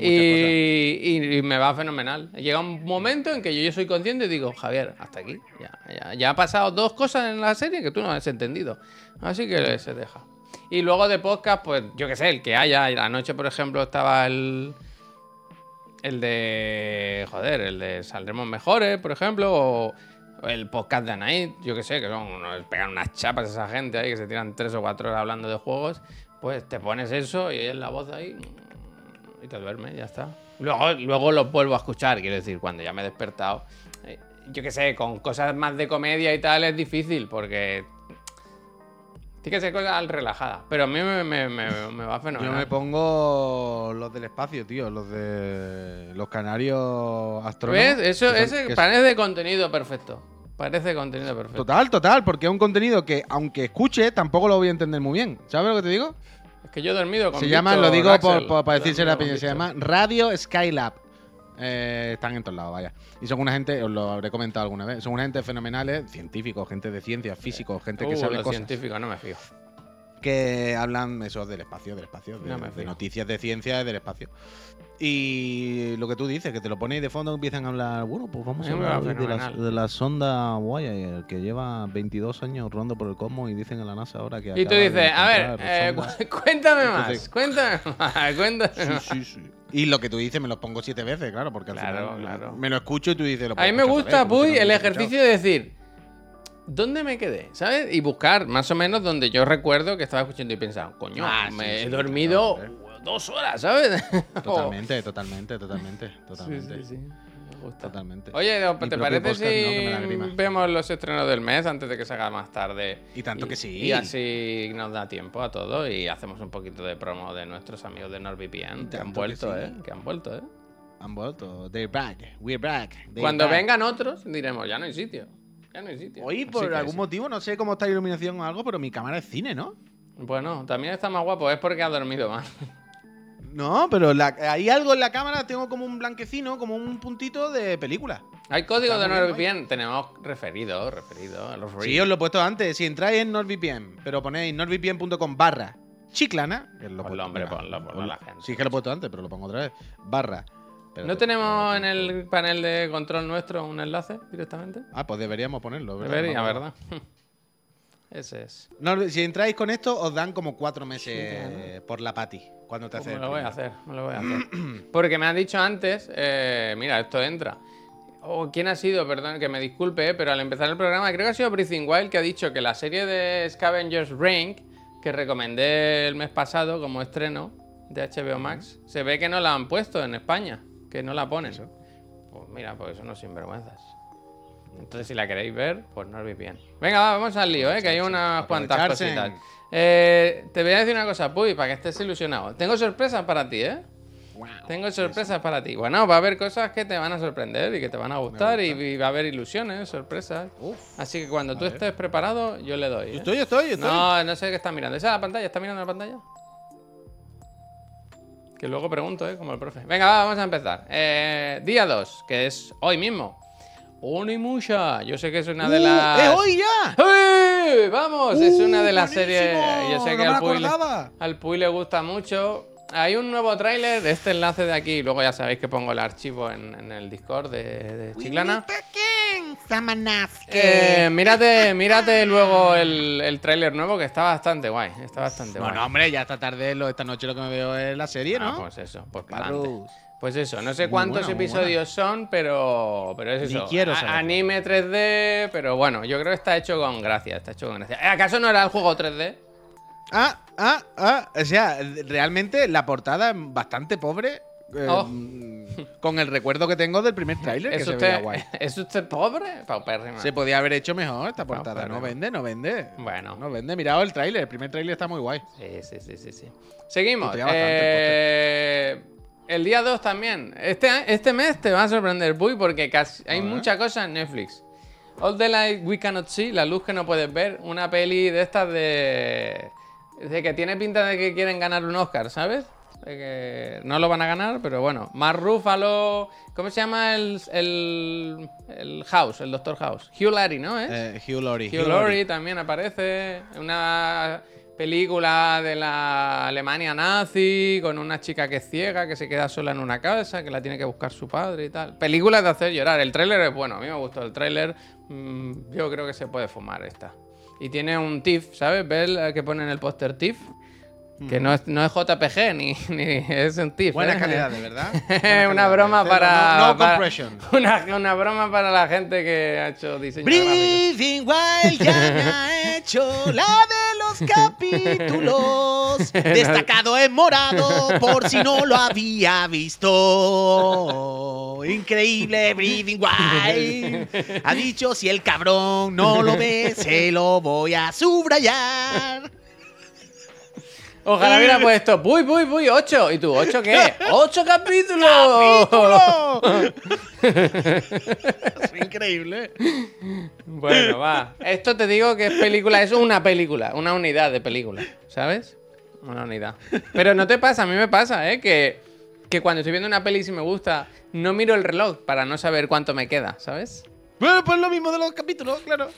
A: Y, y- y me va fenomenal. Llega un momento en que yo, yo soy consciente y digo, Javier, hasta aquí. Ya, ya, ya ha pasado dos cosas en la serie que tú no has entendido. Así que se deja. Y luego de podcast, pues yo qué sé, el que haya. Anoche, por ejemplo, estaba el. El de. Joder, el de Saldremos Mejores, por ejemplo. O el podcast de Anaid, yo qué sé, que son unos, pegan unas chapas esa gente ahí que se tiran tres o cuatro horas hablando de juegos. Pues te pones eso y es la voz ahí. Y te duermes, ya está. Luego, luego los vuelvo a escuchar, quiero decir, cuando ya me he despertado. Eh, Yo qué sé, con cosas más de comedia y tal es difícil, porque. Tiene que ser cosas relajadas. Pero a mí me, me- me- me va
B: Yo
A: fenomenal.
B: me pongo los del espacio, tío, los de los canarios astrónomos.
A: ¿Ves? Eso, ese parece contenido perfecto. Parece contenido perfecto.
B: Total, total, porque es un contenido que, aunque escuche, tampoco lo voy a entender muy bien. ¿Sabes lo que te digo?
A: Es que yo he dormido con
B: se llama, lo digo por, por- para
A: Yo
B: decirse la peña, se llama. Radio Skylab. Eh, están en todos lados, vaya. Y son una gente, os lo habré comentado alguna vez, son una gente fenomenales, científicos, gente de ciencias, físicos, gente que
A: Uh,
B: sabe
A: los
B: cosas.
A: científicos, no me fío.
B: Que hablan eso del espacio, del espacio, de,
A: No
B: noticias de ciencia del espacio. Y lo que tú dices, que te lo pones y de fondo empiezan a hablar, bueno, pues vamos
A: A
B: a hablar de la, de la sonda Voyager, que lleva 22 años rodando por el cosmos y dicen en la NASA ahora que
A: Y tú dices, a ver, eh,
B: sondas".
A: cu- cuéntame más, cuéntame más, cuéntame más.
B: sí, sí. Y lo que tú dices me lo pongo siete veces, claro, porque al
A: Claro,
B: final
A: claro.
B: me lo escucho y tú dices, lo
A: A mí me gusta, Puy, el ejercicio de decir, ¿dónde me quedé? ¿Sabes? Y buscar más o menos donde yo recuerdo que estaba escuchando y pensaba, coño,
B: Ah, sí,
A: me he
B: sí,
A: dormido
B: claro,
A: dos horas, ¿sabes?
B: Totalmente, totalmente, totalmente,
A: Sí,
B: totalmente.
A: sí, sí. Me gusta.
B: Totalmente.
A: Oye, ¿te parece
B: ¿no? que
A: si
B: grima.
A: vemos los estrenos del mes antes de que se haga más tarde?
B: Y tanto que sí.
A: Y así nos da tiempo a todo y hacemos un poquito de promo de nuestros amigos de NordVPN que han
B: que
A: vuelto,
B: sí.
A: ¿eh? Que han vuelto, ¿eh?
B: Han vuelto. They're back. We're back. They're
A: Cuando
B: back.
A: vengan otros, diremos, ya no hay sitio. Ya no hay sitio.
B: Hoy, por algún
A: sí.
B: motivo, no sé cómo está la iluminación o algo, pero mi cámara es cine, ¿no?
A: Bueno, también está más guapo, es porque ha dormido más.
B: No, pero la- hay algo en la cámara, tengo como un blanquecino, como un puntito de película.
A: Hay código de NordVPN, tenemos referido, referido a los
B: Sí, os lo he puesto antes. Si entráis en NordVPN, pero ponéis nordvpn.com barra chiclana, que lo
A: Ponlo, hombre, ponlo, ponlo a la gente.
B: Sí, es que lo he puesto antes, pero lo pongo otra vez. Barra.
A: ¿No tenemos en el panel de control nuestro un enlace directamente?
B: Ah, pues deberíamos ponerlo. ¿verdad?
A: Debería. ¿verdad? Ese es.
B: Nord- si entráis con esto, os dan como cuatro meses por la pati. Cuando te
A: Pues
B: haces
A: me
B: el
A: lo voy a hacer, me lo voy a hacer. Porque me han dicho antes, eh, mira, esto entra. Oh, ¿Quién ha sido? Perdón, que me disculpe, pero al empezar el programa creo que ha sido Breathing Wild que ha dicho que la serie de Scavengers Rank, que recomendé el mes pasado como estreno de HBO Max, se ve que no la han puesto en España, que no la ponen. Pues mira, pues eso no sinvergüenzas. Entonces, si la queréis ver, pues no os bien. Venga, va, vamos al lío, ¿eh? que hay unas cuantas cositas. Eh, te voy a decir una cosa, Puy, para que estés ilusionado. Tengo sorpresas para ti, ¿eh? Tengo sorpresas para ti. Bueno, va a haber cosas que te van a sorprender y que te van a gustar y, y va a haber ilusiones, sorpresas. Así que cuando tú estés preparado, yo le doy. ¿eh?
B: Estoy, estoy, estoy.
A: No, no sé qué está mirando. ¿Esa es la pantalla? ¿Está mirando la pantalla? Que luego pregunto, ¿eh? Como el profe. Venga, va, vamos a empezar. Eh, día 2, que es hoy mismo. Onimusha. Yo sé que es una de
B: Uh,
A: las.
B: ¡Es hoy ya!
A: ¡Uy! Vamos, es
B: Uh,
A: una de las
B: buenísimo.
A: series. Yo sé
B: No
A: que al Puy, le, al Puy le gusta mucho. Hay un nuevo tráiler de este enlace de aquí. Luego ya sabéis que pongo el archivo en, en el Discord de, de Chiclana. Eh, mírate, mírate luego el, el tráiler nuevo que está bastante guay. Está bastante guay.
B: Bueno, hombre, ya esta tarde, lo, esta noche lo que me veo es la serie,
A: Ah,
B: ¿no?
A: pues eso, pues para adelante. Pues eso, no sé cuántos
B: buena,
A: episodios son, pero, pero es
B: Ni
A: eso.
B: quiero
A: A-
B: saberlo.
A: Anime 3D, pero bueno, yo creo que está hecho con gracia, está hecho con gracia. ¿Eh, ¿Acaso no era el juego 3D?
B: Ah, ah, ah. O sea, realmente la portada es bastante pobre. eh,
A: Oh.
B: mm, Con el recuerdo que tengo del primer tráiler, que
A: ¿Es
B: se veía
A: usted,
B: guay.
A: ¿Es usted pobre? Paupérrima.
B: Se podía haber hecho mejor esta portada. No vende, no vende.
A: Bueno.
B: No vende. Mirad el tráiler. El primer tráiler está muy guay.
A: Sí, sí, sí, sí, sí. Seguimos.
B: El
A: Eh, el día 2 también. Este, este mes te va a sorprender, Puy, porque casi, hay
B: A ver.
A: mucha cosa en Netflix. All the Light We Cannot See, la luz que no puedes ver, una peli de estas de... De que tiene pinta de que quieren ganar un Oscar, ¿sabes? De que no lo van a ganar, pero bueno. Mark Ruffalo... ¿Cómo se llama el, el, el House, el Doctor House? Hugh Laurie, ¿no? ¿Es?
B: Eh, Hugh Laurie.
A: Hugh Laurie también aparece. Una película de la Alemania nazi con una chica que es ciega, que se queda sola en una casa, que la tiene que buscar su padre y tal. Películas de hacer llorar. El tráiler es bueno, a mí me gustó el tráiler. Mm, yo creo que se puede fumar esta. Y tiene un TIFF, ¿sabes? ¿Ves el que pone en el póster TIFF? Que no es, no es JPG ni, ni es un TIFF.
B: Buena
A: ¿eh?
B: calidad, de verdad.
A: una broma para.
B: No, no
A: para-. Una, una broma para la gente que ha hecho diseño.
B: Breathing Wild ya me ha hecho la de capítulos. Destacado en morado por si no lo había visto. Increíble Breathing Wild. Ha dicho si el cabrón no lo ve, se lo voy a subrayar.
A: Ojalá hubiera puesto, uy, uy, uy, 8. ¿Y tú, 8 qué? ¡8 capítulos!
B: Es increíble.
A: Bueno, va. Esto te digo que es película, es una película, una unidad de película, ¿sabes? Una unidad. Pero no te pasa, a mí me pasa, ¿eh? Que, que cuando estoy viendo una peli y si me gusta, no miro el reloj para no saber cuánto me queda, ¿sabes?
B: Bueno, pues lo mismo de los capítulos, claro.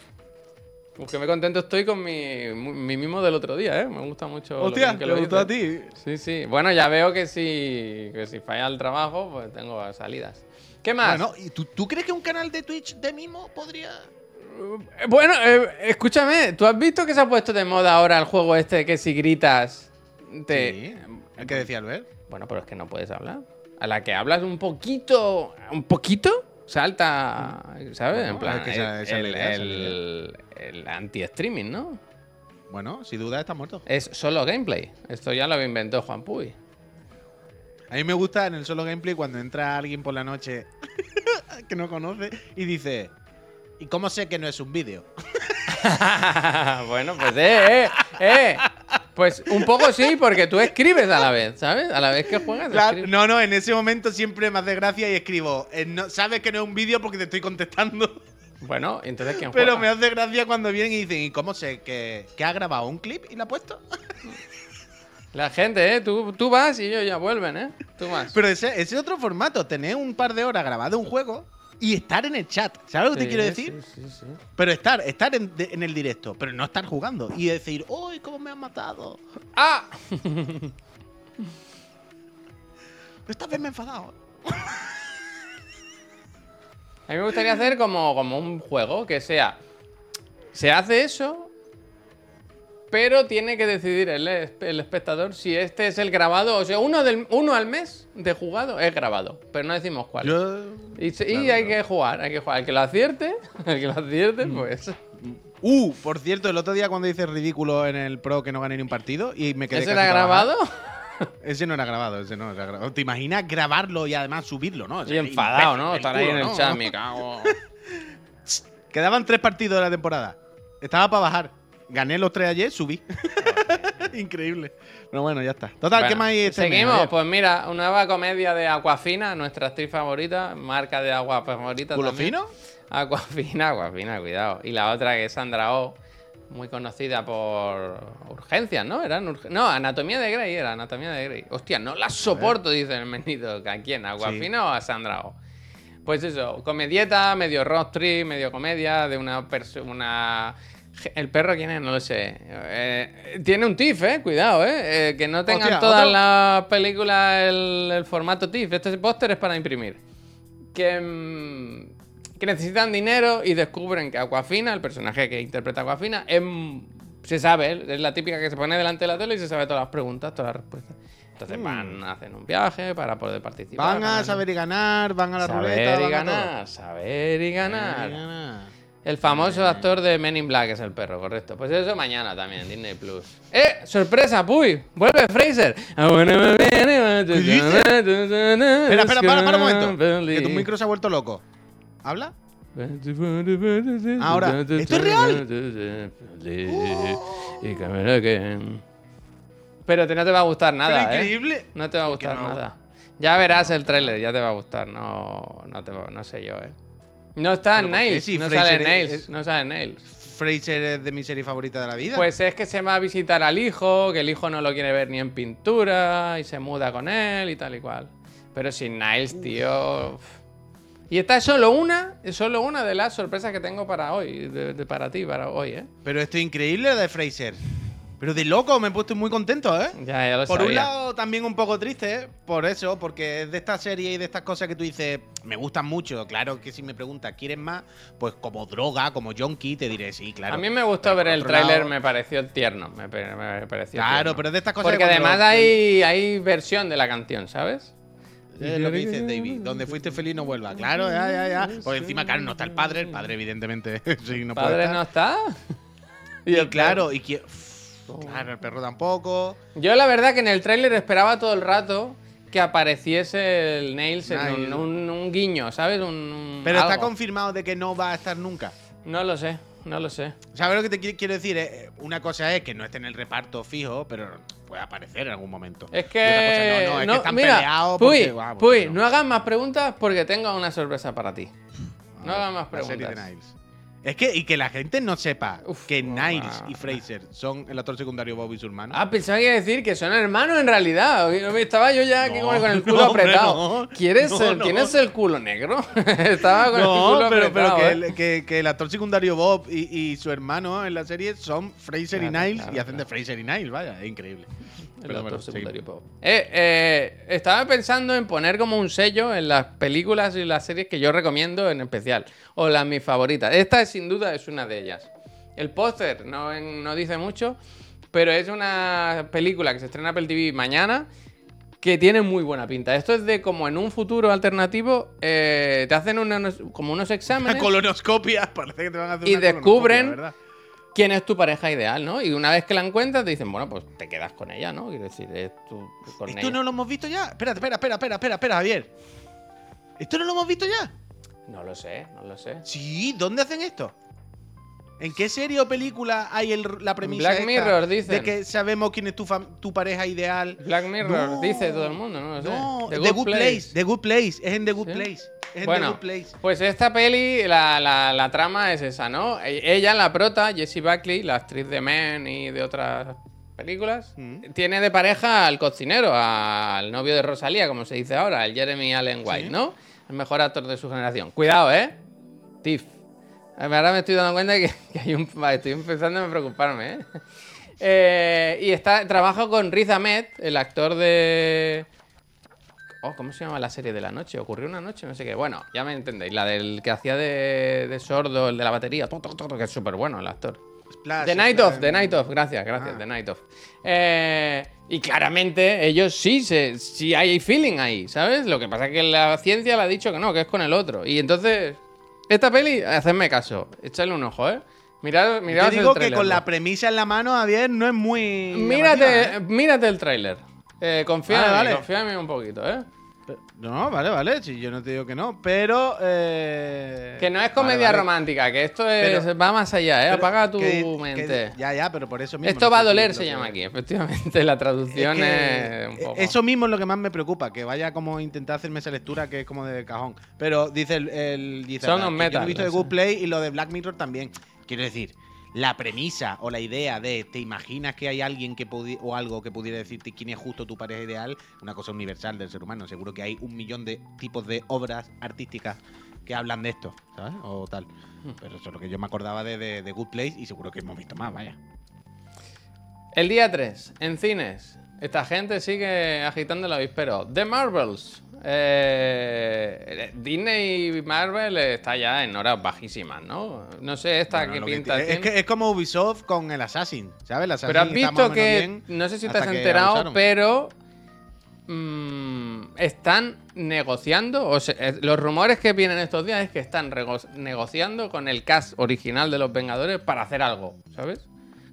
A: Pues que me contento estoy con mi, mi mimo del otro día, ¿eh? Me gusta mucho. lo
B: Hostia,
A: bien que
B: ¿te
A: lo
B: gustó a ti?
A: Sí, sí. Bueno, ya veo que si, que si falla el trabajo, pues tengo salidas. ¿Qué más?
B: Bueno, ¿y tú, tú crees que un canal de Twitch de mimo podría...?
A: Eh, Bueno, eh, escúchame, ¿tú has visto que se ha puesto de moda ahora el juego este que si gritas te...
B: Sí, el que decía Albert.
A: Bueno, pero es que no puedes hablar. A la que hablas un poquito, un poquito, salta, ¿sabes? En plan, el, el- anti-streaming, ¿no?
B: Bueno, sin duda está muerto.
A: Es solo gameplay. Esto ya lo inventó Juan Puy.
B: A mí me gusta en el solo gameplay cuando entra alguien por la noche que no conoce y dice, ¿y cómo sé que no es un vídeo?
A: bueno, pues eh, eh, eh. Pues un poco sí, porque tú escribes a la vez, ¿sabes? A la vez que juegas.
B: Claro, no, no, en ese momento siempre me hace gracia y escribo, "Eh, no- sabes que no es un vídeo porque te estoy contestando.
A: Bueno, entonces ¿quién
B: Pero
A: juega?
B: me hace gracia cuando vienen y dicen, ¿y cómo sé que, que ha grabado un clip y lo ha puesto?
A: La gente, ¿eh? Tú, tú vas y ellos ya vuelven, ¿eh? Tú vas.
B: Pero ese ese es otro formato, tener un par de horas grabado un juego y estar en el chat. ¿Sabes lo que te quiero decir?
A: Sí, sí, sí.
B: Pero estar, estar en, de- en el directo, pero no estar jugando. Y decir, ¡Uy, cómo me han matado!
A: ¡Ah!
B: Esta vez me he enfadado.
A: A mí me gustaría hacer como, como un juego que sea. Se hace eso, pero tiene que decidir el, el espectador si este es el grabado. O sea, uno, del, uno al mes de jugado es grabado, pero no decimos cuál.
B: Yo.
A: y se- y hay
B: claro.
A: que jugar, hay que jugar. El que lo acierte, el que lo acierte,
B: Mm.
A: pues.
B: Uh, por cierto, el otro día cuando hice ridículo en el Pro que no gané ni un partido y me quedé
A: ¿Ese
B: casi
A: era grabado?
B: Ese no era grabado, ese no era grabado. ¿Te imaginas grabarlo y además subirlo, no? O
A: Y enfadado, ¿no? Estar ahí en el
B: ¿no?
A: chat, me cago.
B: Quedaban tres partidos de la temporada. Estaba para bajar. Gané los tres ayer, subí. Increíble. Pero bueno, ya está. Total, ¿qué más hay este mes?
A: Seguimos, pues mira, una nueva comedia de Aquafina, nuestra actriz favorita, marca de agua favorita.
B: ¿Culo
A: también.
B: fino?
A: Aquafina, Aquafina, cuidado. Y la otra que es Sandra Oh, muy conocida por urgencias, ¿no? Eran urg- No, Anatomía de Grey era, Anatomía de Grey. Hostia, no la soporto, dice el menito. ¿A quién? ¿A Aquafina o a Sandra Oh? Pues eso, comedieta, medio road trip, medio comedia, de una persona... ¿El perro quién es? No lo sé. Eh, tiene un TIFF, eh. Cuidado, eh. Eh, que no tengan
B: Hostia,
A: todas
B: otro-
A: las películas el, el formato TIFF. Este póster es para imprimir. Que, mm, que necesitan dinero y descubren que Aquafina, el personaje que interpreta Aquafina, es, mm, se sabe, es la típica que se pone delante de la tele y se sabe todas las preguntas, todas las respuestas. Entonces van, hacen un viaje para poder participar.
B: Van a saber y ganar, van a la
A: saber
B: ruleta.
A: y
B: van a todo.
A: ganar, saber y ganar.
B: Saber y ganar.
A: El famoso actor de Men in Black es el perro, correcto. Pues eso mañana también en Disney Plus. ¡Eh! ¡Sorpresa! ¡Puy! ¡Vuelve Fraser!
B: Espera, espera, para, para un momento. Que tu micro se ha vuelto loco. ¿Habla? Ahora, ¿esto es real?
A: Que- Pero te- no te va a gustar nada,
B: Pero
A: ¿eh?
B: increíble.
A: No te va a
B: ¿Por qué
A: gustar
B: no?
A: nada. Ya verás el tráiler, ya te va a gustar. No, no, te va- no sé yo, ¿eh? No está en. Nails, no sale Nails,
B: es-
A: no sale en Nails.
B: Fraser es de mi serie favorita de la vida.
A: Pues es que se va a visitar al hijo, que el hijo no lo quiere ver ni en pintura y se muda con él y tal y cual. Pero sin Niles, tío. uf. Y esta es solo una, es solo una de las sorpresas que tengo para hoy, de, de- para ti, para hoy, ¿eh?
B: Pero esto es increíble de Fraser. Pero de loco, me he puesto muy contento, ¿eh?
A: Ya, ya lo
B: Por
A: sabía.
B: un lado, también un poco triste, ¿eh? por eso, porque es de esta serie y de estas cosas que tú dices, me gustan mucho. Claro que si me preguntas, ¿quieres más? Pues como droga, como junkie, te diré sí, claro.
A: a mí me gustó
B: Pero
A: ver el tráiler,
B: lado-
A: me pareció tierno, me, me pareció
B: Claro,
A: tierno.
B: pero es de estas cosas
A: Porque
B: que cuando-
A: además hay, hay versión de la canción, ¿sabes?
B: Es lo que dices, David. Donde fuiste feliz no vuelva. Claro, ya, ya, ya. Por encima, claro, no está el padre. El padre, evidentemente, sí, no puede
A: ¿Padre
B: estar.
A: no está?
B: Y claro, y Claro, el perro tampoco.
A: Yo la verdad que en el tráiler esperaba todo el rato que apareciese el Nails en un, un- un guiño, ¿sabes? Un, un
B: Pero está confirmado de que no va a estar nunca.
A: No lo sé, no lo sé.
B: ¿Sabes lo que te qui- quiero decir? Eh, Una cosa es que no esté en el reparto fijo, pero puede aparecer en algún momento.
A: Es
B: Y
A: que.
B: otra cosa, no, no, es que están
A: mira,
B: peleados
A: Puy,
B: porque, guau, porque
A: Puy, no. hagas más preguntas porque tengo una sorpresa para ti. No hagas más
B: La serie de
A: preguntas.
B: Niles. Es que, y que la gente no sepa
A: Uf,
B: que. Niles y Fraser son el actor secundario Bob y su hermano.
A: Ah, pensaba que iba a decir que son hermanos en realidad. Estaba yo ya aquí
B: No,
A: con el culo
B: no, hombre,
A: apretado.
B: no.
A: ¿Quieres el-. ¿Tienes el culo negro? Estaba con el culo
B: pero, pero
A: apretado.
B: que,
A: ¿eh?
B: el, que- que el actor secundario Bob y, y su hermano en la serie son Fraser y Niles
A: claro,
B: y hacen de. Fraser y Niles, vaya, es increíble.
A: El
B: Pero
A: actor
B: bueno,
A: secundario pop. Eh, eh, estaba pensando en poner como un sello en las películas y las series que yo recomiendo en especial. O las mis favoritas. Esta sin duda es una de ellas. El póster no, dice mucho, pero es una película que se estrena en Apple TV mañana que tiene muy buena pinta. Esto es de como en un futuro alternativo eh, te hacen como unos
B: Una
A: exámenes
B: colonoscopia, parece que te van a hacer
A: Y
B: una
A: descubren-. Quién es tu pareja ideal, ¿no? Y una vez que la encuentras te dicen, bueno, pues te quedas con ella, ¿no? Quiero decir, es tu, con
B: ¿Esto
A: ella.
B: no lo hemos visto ya? Espera, espera, espera, espera, espera, espera, Javier. ¿Esto no lo hemos visto ya?
A: No lo sé, no lo sé.
B: Sí, ¿dónde hacen esto? ¿En qué serie o película hay el- la premisa
A: Black Mirror, dicen.
B: de que sabemos quién es tu, pareja ideal?
A: Black Mirror,
B: No.
A: dice todo el mundo, no lo sé.
B: No, The Good, Place. The Good Place. Es en The Good
A: ¿Sí?
B: Place. Es en The
A: Bueno,
B: Good Place.
A: pues esta peli, la, la- la trama es esa, ¿no? E- Ella, la prota, Jessie Buckley, la actriz de Men y de otras películas,
B: Mm.
A: tiene de pareja al cocinero, al novio de Rosalía, como se dice ahora, el Jeremy Allen White,
B: Sí.
A: ¿no? El mejor actor de su generación. Cuidado, ¿eh? Tiff. Ahora me estoy dando cuenta que, que hay un... Estoy empezando a preocuparme, ¿eh? Eh, y está, trabaja con Riz Ahmed, el actor de... Oh, ¿cómo se llama la serie de la noche? ¿Ocurrió una noche? No sé qué. Bueno, ya me entendéis. La del que hacía de, de sordo, el de la batería. Toc, que es súper bueno el actor.
B: Splash,
A: The Night
B: Splash.
A: of, The Night of. Gracias, gracias.
B: Ah.
A: The Night of. Eh, y claramente ellos sí, se, sí hay feeling ahí, ¿sabes? Lo que pasa es que la ciencia le ha dicho que no, que es con el otro. Y entonces, esta peli, hacedme caso. Echadle un ojo, ¿eh? Mirad, mirad
B: Te digo que con la premisa en la mano, Javier, no es muy.
A: Mírate,
B: llamativa, ¿eh?
A: mírate el tráiler. Eh, confía
B: Vale,
A: en mí,
B: vale.
A: confía en mí un poquito, ¿eh?
B: No, vale, vale. Si yo no te digo que no, pero. eh,
A: Que no es comedia
B: vale.
A: romántica, que esto es,
B: Pero-
A: va más allá, ¿eh?
B: Pero
A: Apaga tu
B: que- que-
A: mente.
B: ya, ya, pero por eso mismo.
A: Esto
B: no
A: va a doler, se llama aquí, efectivamente. La traducción es,
B: que
A: un poco.
B: Eso mismo es lo que más me preocupa, que vaya como a intentar hacerme esa lectura que es como de cajón. Pero dice el, el dice
A: Son un
B: yo
A: metal,
B: he visto de. Good Play y lo de Black Mirror también. Quiero decir, la premisa o la idea de te imaginas que hay alguien que o algo que pudiera decirte quién es justo tu pareja ideal, una cosa universal del ser humano. Seguro que hay un millón de tipos de obras artísticas que hablan de esto, ¿sabes? O tal.
A: Hmm.
B: Pero eso es lo que yo me acordaba de, de, de Good Place y seguro que hemos visto más, vaya.
A: El día 3, en cines. Esta gente sigue agitando el avispero. The Marvels. Eh, Disney y Marvel está ya en horas bajísimas, ¿no? No sé esta
B: Bueno,
A: que pinta.
B: es, que es como Ubisoft con el Assassin, ¿sabes? El Assassin
A: Pero has visto que. No sé si estás
B: que
A: enterado, pero. mm, están negociando. O sea, eh, los rumores que vienen estos días es que están negociando con el cast original de los Vengadores para hacer algo, ¿sabes?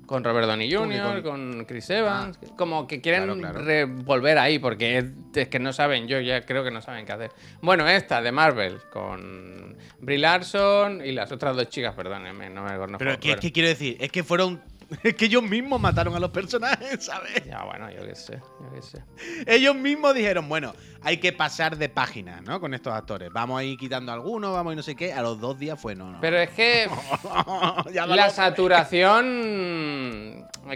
A: Con Robert Downey
B: ¿Cómo que
A: Jr., con Chris Evans. como que quieren
B: Claro,
A: volver ahí, porque es, es que no saben, yo ya creo que no saben qué hacer. Bueno, esta de Marvel, con Brie Larson y las otras dos chicas, perdónenme, no me conozco.
B: Pero ¿qué, es que quiero decir? Es que fueron. Es que ellos mismos mataron a los personajes, ¿sabes?
A: Ya, bueno, yo qué sé, yo qué sé.
B: Ellos mismos dijeron, bueno, hay que pasar de página, ¿no? Con estos actores. Vamos a ir quitando algunos, vamos a ir no sé qué. A los dos días fue, no, no.
A: Pero es que la saturación.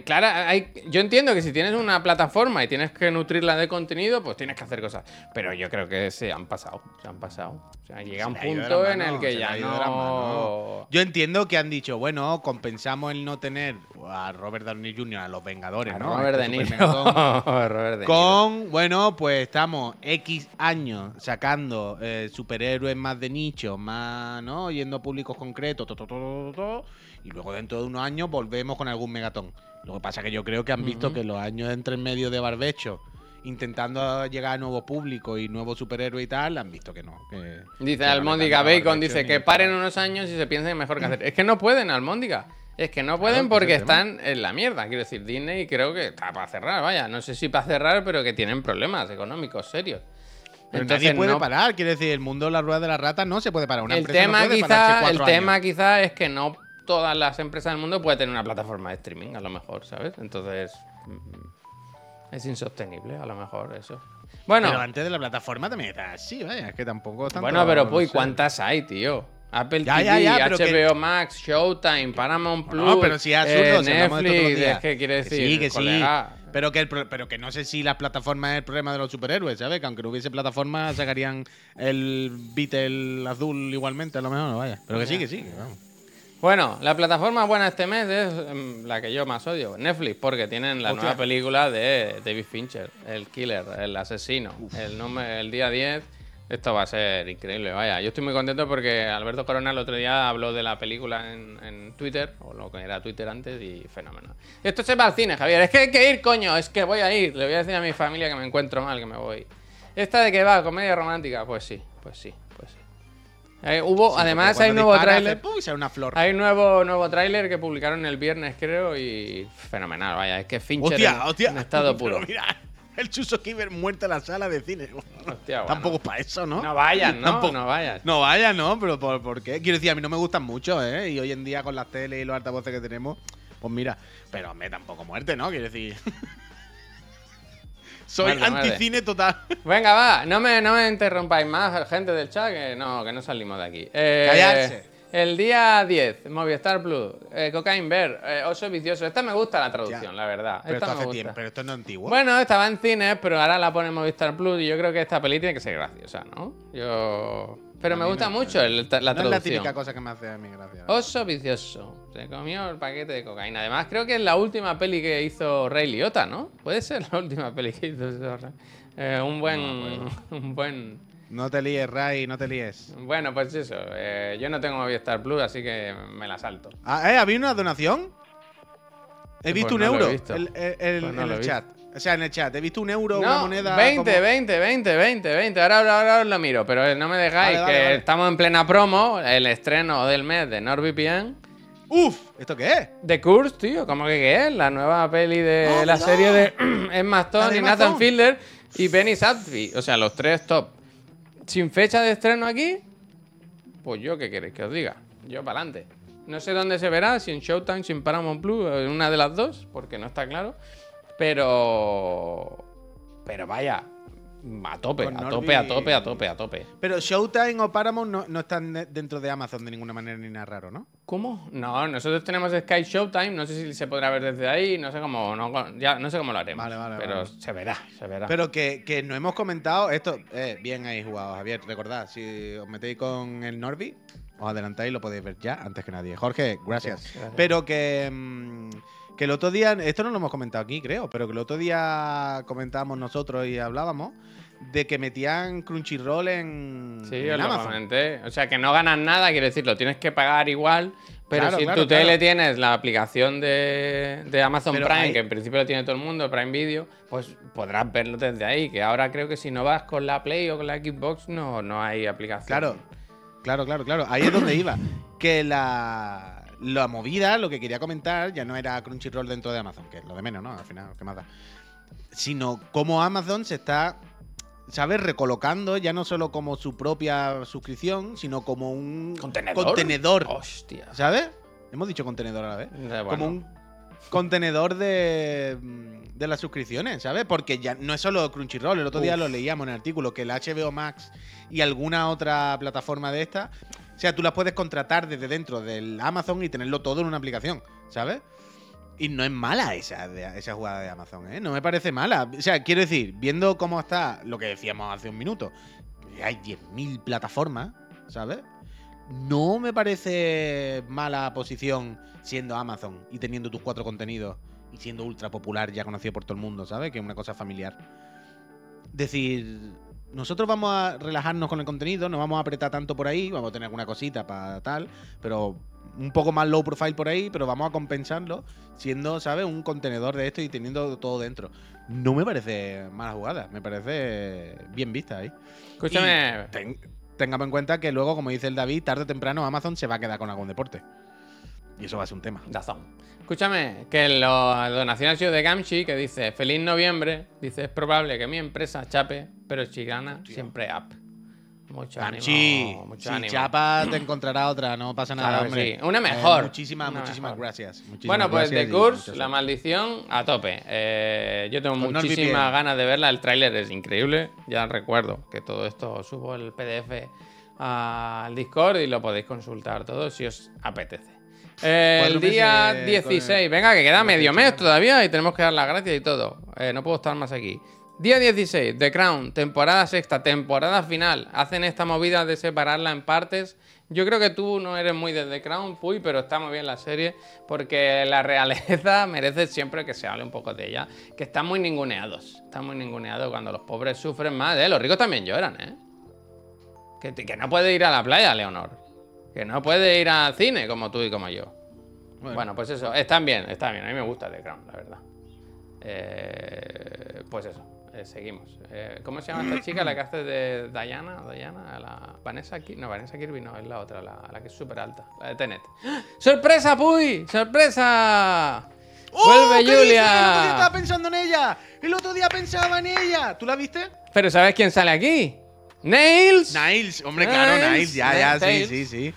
A: Claro, hay, yo entiendo que si tienes una plataforma y tienes que nutrirla de contenido, pues tienes que hacer cosas. Pero yo creo que se han pasado, se han pasado. O sea, llega
B: Se
A: un punto en el que ya no.
B: Yo entiendo que han dicho, bueno, compensamos el no tener a Robert Downey Jr., a los Vengadores,
A: A
B: ¿no?
A: Robert
B: Este
A: De Niro.
B: supermegatón.
A: Robert De.
B: Con, bueno, pues estamos X años sacando eh, superhéroes más de nicho, más, ¿no? Yendo a públicos concretos, to, to, to, to, to, to, y luego dentro de unos años volvemos con algún megatón. Lo que pasa es que yo creo que han visto que los años entre en medio de barbecho, intentando llegar a nuevo público y nuevos superhéroes y tal, han visto que no. que-
A: Dice
B: que
A: Almóndiga Bacon, dice que paren unos años y se piensen mejor qué hacer. Es que no pueden, Almóndiga. Es que no pueden
B: ese
A: porque
B: es tema.
A: están en la mierda. Quiero decir, Disney creo que está para cerrar, vaya. No sé si para cerrar, pero que tienen problemas económicos serios.
B: Pero
A: Entonces,
B: nadie puede
A: no-
B: parar, quiere decir, el mundo de la rueda de la rata no se puede parar. Una
A: el
B: empresa no
A: tema,
B: puede
A: quizá, el tema quizá es que no todas las empresas del mundo pueden tener una plataforma de streaming, a lo mejor, ¿sabes? Entonces mm, es insostenible, a lo mejor eso. Bueno,
B: Pero antes de la plataforma también está así, vaya, es que tampoco tanto,
A: bueno, pero
B: sé.
A: ¿cuántas hay, tío? Apple
B: Ya,
A: TV,
B: ya, ya, pero
A: HBO
B: que-
A: Max, Showtime, Paramount Plus,
B: No, pero si es absurdo,
A: eh,
B: si de
A: Netflix, es que quiere
B: Que
A: decir,
B: sí, que sí. Pero que, el pero que no sé si las plataformas es el problema de los superhéroes, ¿sabes? Que aunque no hubiese plataformas, sacarían el Beatle azul igualmente, a lo mejor, no vaya. Pero que sí, que sí. que vamos.
A: Bueno, la plataforma buena este mes es mm, la que yo más odio, Netflix, porque tienen la
B: Hostia.
A: nueva película de David Fincher, el killer, el asesino, el, número, el día 10. Esto va a ser increíble, vaya. Yo estoy muy contento porque Alberto Corona el otro día habló de la película en, en Twitter, o lo que era Twitter antes, y fenómeno. Esto se va al cine, Javier. Es que hay que ir, coño, es que voy a ir. Le voy a decir a mi familia que me encuentro mal, que me voy. ¿Esta de qué va? ¿Comedia romántica? Pues sí, pues sí, pues sí. Eh, hubo,
B: Sí,
A: además hay
B: cuando
A: nuevo tráiler.
B: una flor.
A: Hay un nuevo, nuevo tráiler que publicaron el viernes, creo, y fenomenal, vaya, es que Fincher
B: Hostia,
A: en,
B: hostia.
A: en estado puro.
B: mira, el Chuso Kiber muerto en la sala de cine.
A: Hostia, bueno.
B: Tampoco para eso, ¿no?
A: No vayas, ¿no?
B: Tampoco-
A: No vayas.
B: No vaya, no, pero ¿por, por qué? Quiero decir, a mí no me gustan mucho, ¿eh? Y hoy en día con las teles y los altavoces que tenemos, pues mira, pero me tampoco muerte, ¿no? Quiero decir. Soy
A: muerde.
B: anticine total.
A: Venga, va, no me, no me interrumpáis más, gente del chat, que no, que no salimos de aquí. Eh,
B: Callarse.
A: El día 10, Movistar Plus, eh, Cocaine Bear, eh, Oso Vicioso. Esta me gusta la traducción, la verdad.
B: Pero
A: Esta
B: esto
A: me
B: hace
A: gusta.
B: tiempo, pero esto no es antiguo.
A: Bueno, estaba en cines, pero ahora la pone en Movistar Plus y yo creo que esta peli tiene que ser graciosa, ¿no? Yo... Pero
B: A
A: me gusta
B: no-
A: mucho el- la
B: no es la
A: traducción.
B: típica cosa que me hace a mí gracia.
A: Oso vicioso. Se comió el paquete de cocaína. Además, creo que es la última peli que hizo Ray Liotta, ¿no? Puede ser la última peli que hizo. Eh, un buen. un buen.
B: No te líes, Ray, no te líes.
A: Bueno, pues eso. eh, yo no tengo Movistar Plus, así que me la salto.
B: Ah, ¿eh? ¿Había una donación? He
A: Pues
B: visto
A: no
B: un euro
A: visto.
B: el- el- el-
A: Pues no
B: en el chat. O sea, en el chat. He visto un euro, una
A: No,
B: moneda.
A: 20,
B: como-
A: 20, 20, 20, 20. Ahora, ahora, ahora os lo miro, pero no me dejáis
B: Vale, vale,
A: que
B: vale.
A: estamos en plena promo, el estreno del mes de NordVPN.
B: ¡Uf! ¿Esto qué es?
A: The Curse, tío, ¿cómo que qué es? La nueva peli de
B: ¡Oh,
A: la serie de Emma Stone y Nathan. Fielder y Benny Safdie. O sea, los tres top. Sin fecha de estreno aquí, pues yo, ¿qué queréis que os diga? Yo para adelante. No sé dónde se verá, si en Showtime, si en Paramount Plus, en una de las dos, porque no está claro. Pero. Pero vaya, a tope, a tope, a tope, a tope, a tope.
B: Pero Showtime o Paramount no, no están de- dentro de Amazon de ninguna manera ni nada raro, ¿no?
A: ¿Cómo? No, nosotros tenemos Sky Showtime, no sé si se podrá ver desde ahí, no sé cómo, no, ya, no sé cómo lo haremos.
B: Vale, vale,
A: pero
B: vale.
A: se verá, se verá.
B: Pero que, que no hemos comentado esto. Eh, bien ahí jugado, Javier. Recordad, si os metéis con el Norby, os adelantáis y lo podéis ver ya antes que nadie. Jorge, gracias.
A: Gracias, gracias.
B: Pero que, mm, que el otro día, esto no lo hemos comentado aquí, creo, pero que el otro día comentábamos nosotros y hablábamos de que metían Crunchyroll en,
A: Sí,
B: en Amazon.
A: O sea, que no ganas nada, quiere decir, lo tienes que pagar igual. Pero
B: Claro,
A: si
B: claro,
A: tu tele tienes la aplicación de, de Amazon
B: Pero
A: Prime,
B: hay-
A: que en principio lo tiene todo el mundo, Prime Video, pues podrás verlo desde ahí. Que ahora creo que si no vas con la Play o con la Xbox, no, no hay aplicación.
B: Claro, claro, claro, claro. Ahí es donde iba. Que la, la movida, lo que quería comentar, ya no era Crunchyroll dentro de Amazon, que es lo de menos, ¿no? Al final, ¿qué más da? Sino cómo Amazon se está, ¿sabes? Recolocando ya no solo como su propia suscripción, sino como un
A: ¿Contenedor?
B: contenedor,
A: Hostia.
B: ¿sabes? Hemos dicho contenedor a la vez.
A: Eh,
B: Como un contenedor de, de las suscripciones, ¿sabes? Porque ya no es solo Crunchyroll, el otro día lo leíamos en el artículo, que el HBO Max y alguna otra plataforma de esta, o sea, tú las puedes contratar desde dentro del Amazon y tenerlo todo en una aplicación, ¿sabes? Y no es mala esa, esa jugada de Amazon, ¿eh? No me parece mala. O sea, quiero decir, viendo cómo está lo que decíamos hace un minuto, hay 10.000 plataformas, ¿sabes? No me parece mala posición siendo Amazon y teniendo tus cuatro contenidos y siendo ultra popular, ya conocido por todo el mundo, ¿sabes? Que es una cosa familiar. Decir, nosotros vamos a relajarnos con el contenido, no vamos a apretar tanto por ahí, vamos a tener alguna cosita para tal, pero un poco más low profile por ahí, pero vamos a compensarlo siendo, ¿sabes? Un contenedor de esto y teniendo todo dentro. No me parece mala jugada, me parece bien vista ahí.
A: Escúchame.
B: Ten- tengamos en cuenta que luego, como dice el David, tarde o temprano Amazon se va a quedar con algún deporte. Y eso va a ser un tema.
A: Dazón. Escúchame, que lo- la donación ha sido de Gamchi, que dice, feliz noviembre, dice, es probable que mi empresa chape, pero si gana, siempre up. Mucho
B: Gamchi,
A: ánimo, mucho
B: si
A: ánimo.
B: chapa te encontrará otra, no pasa nada,
A: Claro
B: hombre.
A: sí. Una
B: Eh,
A: mejor.
B: muchísimas,
A: Una
B: muchísimas
A: mejor.
B: gracias. muchísimas
A: Bueno, pues The Curse, la maldición, a tope. Eh, yo tengo
B: Con
A: muchísimas ganas de verla. El tráiler es increíble. Ya recuerdo que todo esto subo el PDF al Discord y lo podéis consultar todo si os apetece. Eh, el día
B: meses
A: 16,
B: con-
A: venga, que queda medio mes todavía y tenemos que dar las gracias y todo. Eh, no puedo estar más aquí. Día 16, The Crown, temporada sexta, temporada final. Hacen esta movida de separarla en partes. Yo creo que tú no eres muy de The Crown, Puy, pero está muy bien la serie porque la realeza merece siempre que se hable un poco de ella. Que están muy ninguneados. Están muy ninguneados cuando los pobres sufren más. ¿eh? Los ricos también lloran, ¿eh? Que, no puede ir a la playa, Leonor. Que no puede ir al cine como tú y como yo. Bueno, pues eso, están bien, están bien. A mí me gusta The Crown, la verdad. Eh, pues eso, eh, seguimos. Eh, ¿Cómo se llama esta chica? La que hace de Diana, Diana, la Vanessa Kirby. No, Vanessa Kirby no, es la otra, la, la que es súper alta, la de Tenet. ¡Sorpresa, Puy! ¡Sorpresa!
B: ¡Oh!
A: ¡Vuelve
B: ¿qué dices? El otro día estaba
A: Julia!
B: pensando en ella. El otro día pensaba en ella. ¿Tú la viste?
A: Pero ¿sabes quién sale aquí? ¡Nails!
B: Niles, hombre, claro,
A: Niles,
B: ya, ya, sí, sí, sí.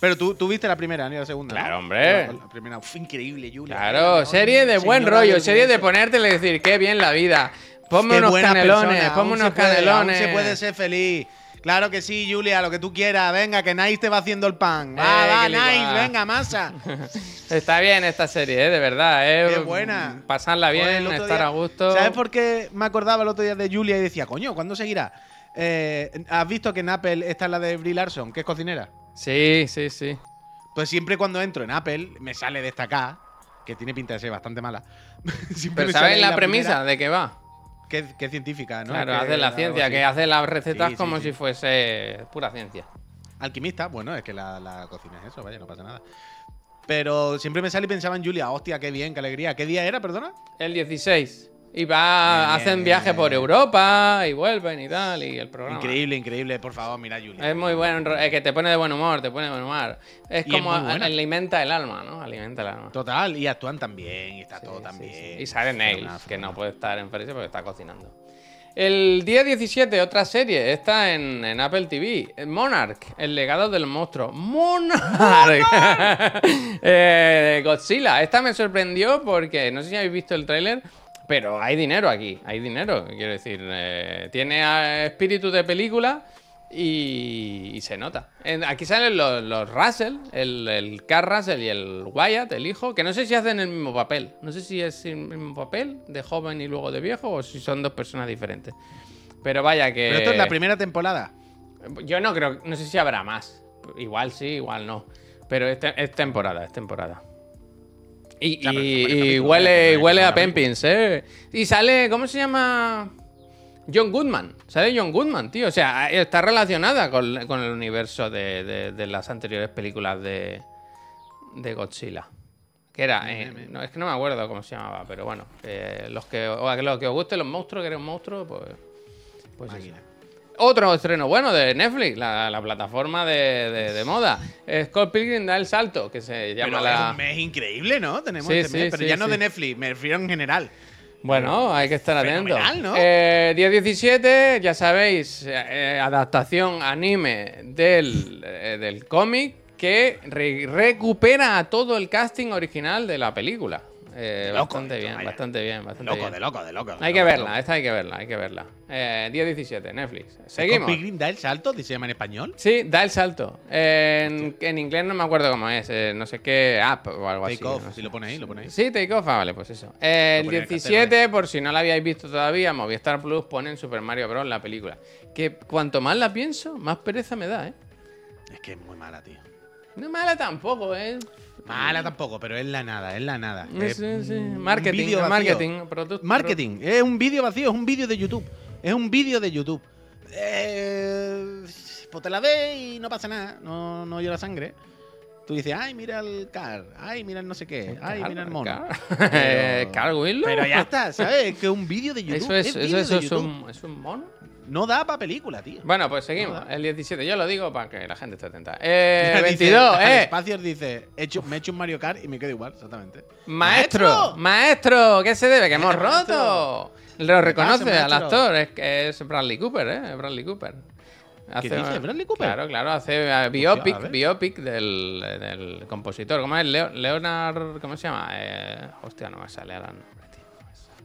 B: Pero tú, tú viste la primera, ni la segunda. ¿no?
A: Claro, hombre.
B: La, la primera, uf, increíble, Julia.
A: Claro, serie de buen rollo, serie de ponértele y decir, qué bien la vida. Ponme
B: Qué
A: unos canelones,
B: persona,
A: ponme unos
B: puede,
A: canelones.
B: se puede ser feliz. Claro que sí, Julia, lo que tú quieras. Venga, que Nice te va haciendo el pan. Va,
A: Eh,
B: va, Nice,
A: va.
B: venga, masa.
A: Está bien esta serie, ¿eh? de verdad. ¿eh?
B: Qué buena.
A: Pasarla bien,
B: el otro
A: estar
B: día-
A: a gusto.
B: ¿Sabes por qué me acordaba el otro día de Julia y decía, coño, ¿cuándo seguirá? Eh, ¿Has visto que en Apple está la de Brie Larson, que es cocinera?
A: Sí, sí, sí.
B: Pues siempre cuando entro en Apple me sale destacar, que tiene pinta de ser bastante mala.
A: Pero ¿sabes la, premisa
B: primera,
A: de qué va?
B: Que, que científica, ¿no?
A: claro,
B: que
A: hace la ciencia,
B: así.
A: que hace las recetas
B: Sí, sí,
A: como
B: sí.
A: si fuese pura ciencia.
B: Alquimista, bueno, es que la, la cocina es eso, vaya, no pasa nada. Pero siempre me sale y pensaba en Julia, hostia, qué bien, qué alegría. ¿Qué día era, perdona?
A: El 16. Y va,
B: Bien,
A: hacen
B: bien,
A: viaje por
B: bien.
A: Europa y vuelven y tal, y el programa.
B: Increíble, increíble. Por favor, mira, Julia.
A: Es muy bueno, es que te pone de buen humor, te pone de buen humor. Es
B: Y
A: como alimenta el alma, ¿no? Alimenta el alma.
B: Total, y actúan también, y está
A: Sí,
B: todo
A: sí,
B: también.
A: sí. Y sale Nails, que no puede estar en Ferris porque está cocinando. El día 17, otra serie, está en, en Apple TV. Monarch, el legado del monstruo. ¡Monarch! Eh, Godzilla. Esta me sorprendió porque no sé si habéis visto el tráiler, pero hay dinero aquí. Hay dinero, quiero decir. eh, tiene eh, espíritu de película y, y se nota. En- aquí salen los, los Russell, el, el Carl Russell y el Wyatt, el hijo, que no sé si hacen el mismo papel. No sé si es el mismo papel de joven y luego de viejo o si son dos personas diferentes. Pero vaya que...
B: Pero esto es la primera temporada.
A: Yo no creo, no sé si habrá más. Igual sí, igual no. Pero es, te- es temporada, es temporada. Y,
B: pero
A: y- huele, huele a. Pempins, ¿eh? Y sale, ¿cómo se llama? John Goodman. Sale John Goodman, tío. O sea, está relacionada con, con el universo de, de- de las anteriores películas de, de Godzilla. Que era, eh, no, es que no me acuerdo cómo se llamaba, pero bueno, que los que, o a los que os gusten los monstruos, que eres un monstruo, pues, pues. Otro estreno bueno de Netflix, la, la plataforma de, de- de moda. Scott Pilgrim da el salto, que se llama
B: Pero
A: la.
B: es un mes increíble, ¿no? Tenemos
A: Sí,
B: este
A: sí,
B: pero
A: sí,
B: ya no de Netflix, me refiero en general.
A: Bueno, hay que estar atento.
B: ¿no?
A: Eh, día 17, ya sabéis, eh, adaptación anime del, eh, del cómic que re- recupera a todo el casting original de la película. Eh,
B: loco
A: bastante bien, bastante bien, bastante
B: Loco,
A: bien.
B: de loco, de loco. de
A: Hay que
B: loco,
A: verla,
B: loco.
A: esta hay que verla, hay que verla. Eh, día 17, Netflix. Seguimos.
B: Pilgrim da el salto, ¿se llama en español?
A: Sí, da el salto. En, en inglés no me acuerdo cómo es, eh, no sé qué app o algo así.
B: Take off,
A: no sé.
B: si lo pone ahí, lo pone ahí.
A: Sí, Take Off, ah, vale, pues eso. El
B: Lo ponía en
A: 17, por si no la habíais visto todavía, Movistar Plus pone en Super Mario Bros. la película. Que cuanto más la pienso, más pereza me da, ¿eh?
B: Es que es muy mala, tío.
A: No es mala tampoco, ¿eh?
B: Mala tampoco, pero es la nada, es la nada.
A: Sí, sí, sí. Marketing, marketing, producto.
B: Marketing, es un vídeo vacío, es un vídeo de YouTube. Es un vídeo de YouTube. Eh, pues te la ves y no pasa nada, no, no llora sangre. Tú dices, ay, mira el car, ay, mira el no sé qué, ay, mira el mono.
A: Car- Carl Willow.
B: Pero ya está, ¿sabes? Es que es un vídeo de YouTube.
A: Eso es,
B: es
A: eso, eso
B: de
A: es, un, es un mono.
B: No da para película, tío.
A: Bueno, pues seguimos. El 17, yo lo digo para que la gente esté atenta. Eh,
B: Dice,
A: 22,
B: al
A: eh.
B: Espacios dice, he hecho, me he hecho un Mario Kart y me quedo igual, exactamente.
A: Maestro, maestro, ¿qué se debe? Que hemos roto. Lo reconoce al actor, es que es Bradley Cooper, ¿eh? Bradley Cooper.
B: ¿Qué dice, Bradley Cooper?
A: Claro, claro, hace eh, biopic, biopic del, del compositor. ¿Cómo es? Leo- Leonard, ¿cómo se llama? Eh, hostia, no me sale ahora el nombre, tío. no me sale.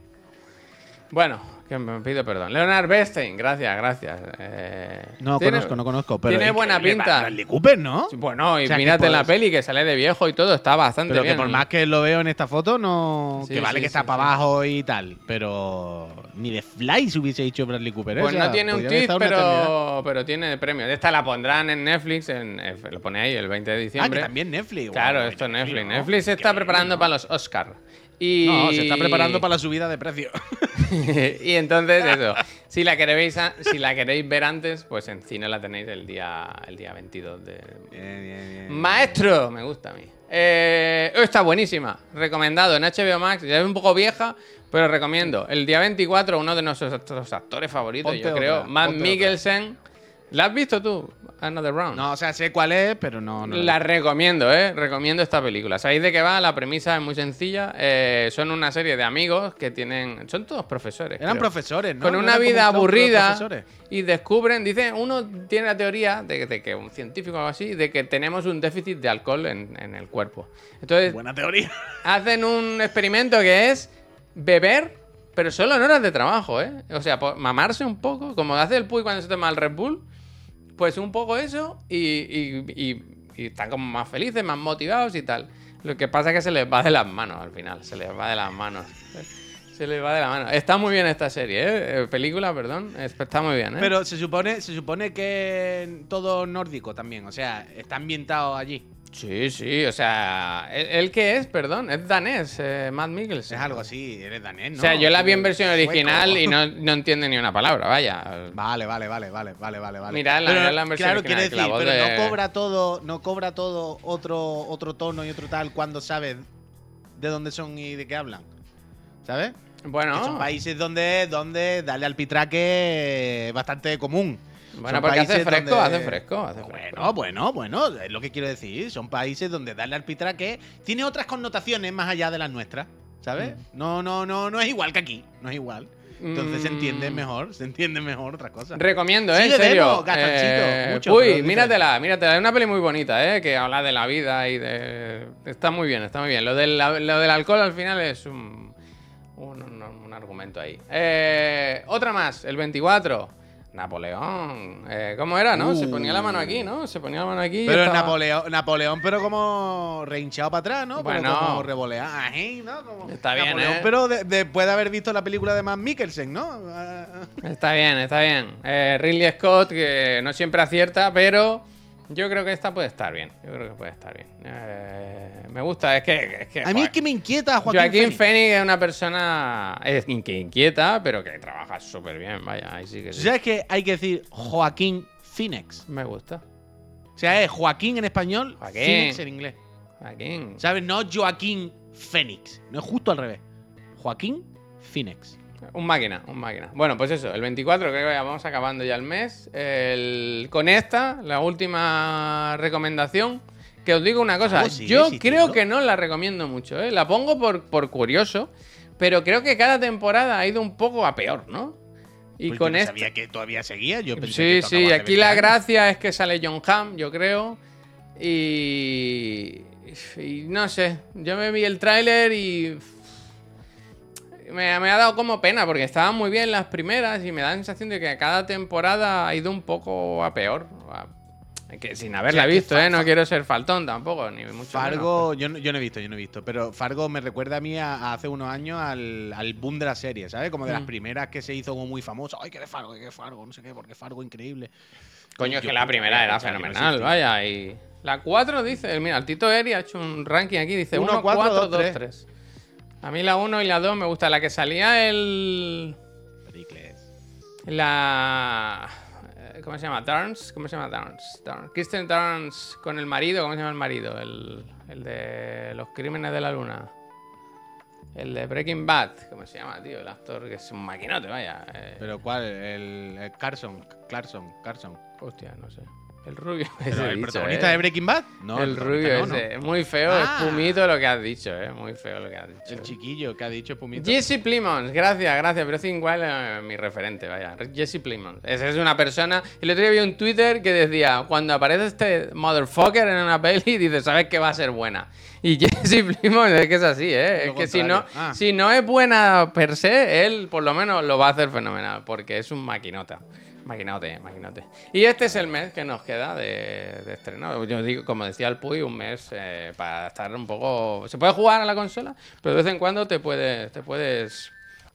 A: Bueno, que me pido perdón. Leonard Bernstein, gracias, gracias. Eh,
B: No
A: tiene-
B: conozco, no conozco. Pero
A: tiene buena pinta.
B: Bradley Cooper, ¿no?
A: Bueno, y
B: O sea,
A: mírate en la
B: puedes-
A: peli que sale de viejo y todo, está bastante
B: Pero
A: bien.
B: que por más que lo veo en esta foto, no.
A: Sí,
B: que vale
A: sí,
B: que está
A: sí,
B: para abajo y tal. Pero. Ni de Fly se hubiese hecho Bradley Cooper. ¿eh?
A: Pues
B: O sea,
A: no tiene un
B: eternidad.
A: pero, pero tiene premio. Esta la pondrán en Netflix, en, eh, lo pone ahí el 20 de
B: Ah,
A: diciembre.
B: que también Netflix.
A: Claro, esto es Netflix.
B: ¿no?
A: Netflix se está preparando
B: ¿no?
A: para los Oscars. Y...
B: No, se está preparando para la subida de precio.
A: y entonces eso, si la queréis si la queréis ver antes, pues en cine la tenéis el día el día 22 de
B: Bien, bien, bien.
A: Maestro, me gusta a mí. Eh, oh, está buenísima, recomendado en HBO Max, ya es un poco vieja, pero recomiendo. El día 24 uno de nuestros actores favoritos,
B: Ponte
A: yo creo,
B: otra,
A: Matt
B: ponte otra.
A: Mikkelsen. ¿La has visto tú? Another Round.
B: No, o sea, sé cuál es, pero no. no
A: La recomiendo, ¿eh? Recomiendo esta película. ¿Sabéis de qué va? La premisa es muy sencilla. Eh, son una serie de amigos que tienen... Son todos profesores.
B: Eran
A: creo.
B: profesores, ¿no?
A: Con
B: ¿No
A: una vida aburrida y descubren, dice, uno tiene la teoría de, de que un científico o algo así, de que tenemos un déficit de alcohol en, en el cuerpo. Entonces,
B: Buena teoría.
A: hacen un experimento que es beber, pero solo en horas de trabajo, ¿eh? O sea, mamarse un poco, como hace el Puy cuando se toma el Red Bull, pues un poco eso y, y- están como más felices, más motivados y tal. Lo que pasa es que se les va de las manos al final, se les va de las manos. Se les va de la mano. Está muy bien esta serie, ¿eh? Eh, Película, perdón. Es- Está muy bien, ¿eh?
B: Pero se supone, se supone que todo nórdico también. O sea, está ambientado allí.
A: Sí, sí, o sea, ¿el, el qué es? Perdón, es danés, eh, Matt Mikkelsen.
B: Es algo así, eres danés, ¿no?
A: O sea, yo la vi en versión
B: Sueco.
A: original y no, no entiende ni una palabra, vaya.
B: Vale, vale, vale, vale, vale, vale, vale.
A: Miradla,
B: Pero,
A: miradla en versión
B: Claro,
A: original, que la
B: decir,
A: voz
B: pero
A: de-
B: no cobra todo, no cobra todo otro, otro tono y otro tal cuando sabes de dónde son y de qué hablan. ¿Sabes?
A: Bueno,
B: Que son países donde, donde darle al pitraque es bastante común.
A: Bueno
B: Son
A: porque hace fresco,
B: donde-
A: hace fresco, hace fresco.
B: Bueno, bueno, bueno, es lo que quiero decir. Son países donde darle al pitraque tiene otras connotaciones más allá de las nuestras, ¿sabes? No, no, no, no es igual que aquí, no es igual. Entonces se entiende
A: Mm.
B: mejor, se entiende mejor otras cosas.
A: Recomiendo,
B: Sí,
A: ¿eh? En serio. Eh,
B: mucho,
A: uy, míratela, míratela. Es una peli muy bonita, ¿eh? Que habla de la vida y de. Está muy bien, está muy bien. Lo del, lo del alcohol al final es un. Un, un- un argumento ahí. Eh, otra más, el 24. Napoleón. Eh, ¿Cómo era, no? Se ponía la mano aquí, ¿no? Se ponía la mano aquí.
B: Pero
A: estaba-
B: Napoleón, Napoleón, pero como reinchado para atrás, ¿no? Pero
A: Bueno.
B: como revoleado, ahí, ¿no? Como
A: Está bien,
B: Napoleón,
A: ¿eh?
B: pero de- después de haber visto la película de Matt Mikkelsen, ¿no? Ah.
A: Está bien, está bien. Eh, Ridley Scott, que no siempre acierta, pero yo creo que esta puede estar bien. Yo creo que puede estar bien. Eh, me gusta, es que. Es que
B: A mí es que me inquieta Joaquín,
A: Joaquín.
B: Phoenix
A: es una persona es que inquieta, pero que trabaja súper bien. Vaya, ahí sí que
B: ¿Tú
A: sí.
B: ¿Sabes que hay que decir Joaquín Phoenix?
A: Me gusta.
B: O sea, es Joaquín en español,
A: Joaquín.
B: Phoenix en inglés.
A: Joaquín.
B: ¿Sabes? No Joaquín Phoenix. No es justo al revés. Joaquín Phoenix.
A: Un máquina, un máquina. Bueno, pues eso, el 24 creo que ya vamos acabando ya el mes. El, con esta, la última recomendación. Que os digo una cosa, yo creo que no la recomiendo mucho, ¿eh? La pongo por, por curioso, pero creo que cada temporada ha ido un poco a peor, ¿no? Y
B: Pues yo
A: con
B: no
A: esta...
B: sabía que todavía seguía. Yo pensé que
A: Sí,
B: esto
A: sí, aquí
B: 20
A: la
B: años.
A: gracia es que sale John Hamm, yo creo. Y, y no sé, yo me vi el tráiler y me, me ha dado como pena porque estaban muy bien las primeras y me da la sensación de que cada temporada ha ido un poco a peor. A- Que sin haberla
B: O sea, que
A: visto, ¿eh? No quiero ser faltón tampoco, ni mucho
B: Fargo, yo, no- yo no he visto, yo no he visto, pero Fargo me recuerda a mí a, a hace unos años al, al boom de la serie, ¿sabes? Como de las
A: Mm.
B: primeras que se hizo como muy famosa. ¡Ay, qué de Fargo, qué de Fargo! No sé qué, porque Fargo increíble.
A: menos. Coño, es que la primera era
B: que no
A: fenomenal,
B: existía.
A: vaya. Y la 4 dice, mira, el Tito Eri ha hecho un ranking aquí, dice
B: Uno,
A: 1,
B: cuatro,
A: 4,
B: dos,
A: 2,
B: tres.
A: 3. A mí la 1 y la 2 me gusta. La que salía el...
B: Pericles.
A: La... eh, ¿Cómo se llama? Darns. ¿Cómo se llama Darns? Darns. Kristen Darns con el marido. ¿Cómo se llama el marido? El, el de los crímenes de la luna. El de Breaking Bad. ¿Cómo se llama, tío? El actor que es un maquinote, vaya. Eh,
B: ¿Pero cuál? El, el Carson, Clarkson, Carson.
A: hostia, no sé. El rubio.
B: ¿Pero
A: ese
B: el
A: dicho,
B: protagonista
A: eh.
B: de Breaking Bad? No,
A: el rubio
B: protagonista no,
A: ese. Muy feo,
B: Ah.
A: es pumito lo que has dicho, eh. Muy feo lo que has dicho.
B: El chiquillo que ha dicho Pumito.
A: Jesse Plimons, gracias, gracias, pero es igual eh, mi referente, vaya. Jesse Plimons. Esa es una persona. El otro día vi un Twitter que decía: Cuando aparece este motherfucker en una peli, dice, sabes que va a ser buena. Y Jesse Plimons es que es así, ¿eh? Es que si no.
B: Ah.
A: si no es buena per se, él por lo menos lo va a hacer fenomenal, porque es un maquinota. Maquinote, maquinote. Y este es el mes que nos queda de, de estreno. Yo digo, como decía el Puy, un mes eh, para estar un poco. Se puede jugar a la consola, pero de vez en cuando te puedes. Te puedes.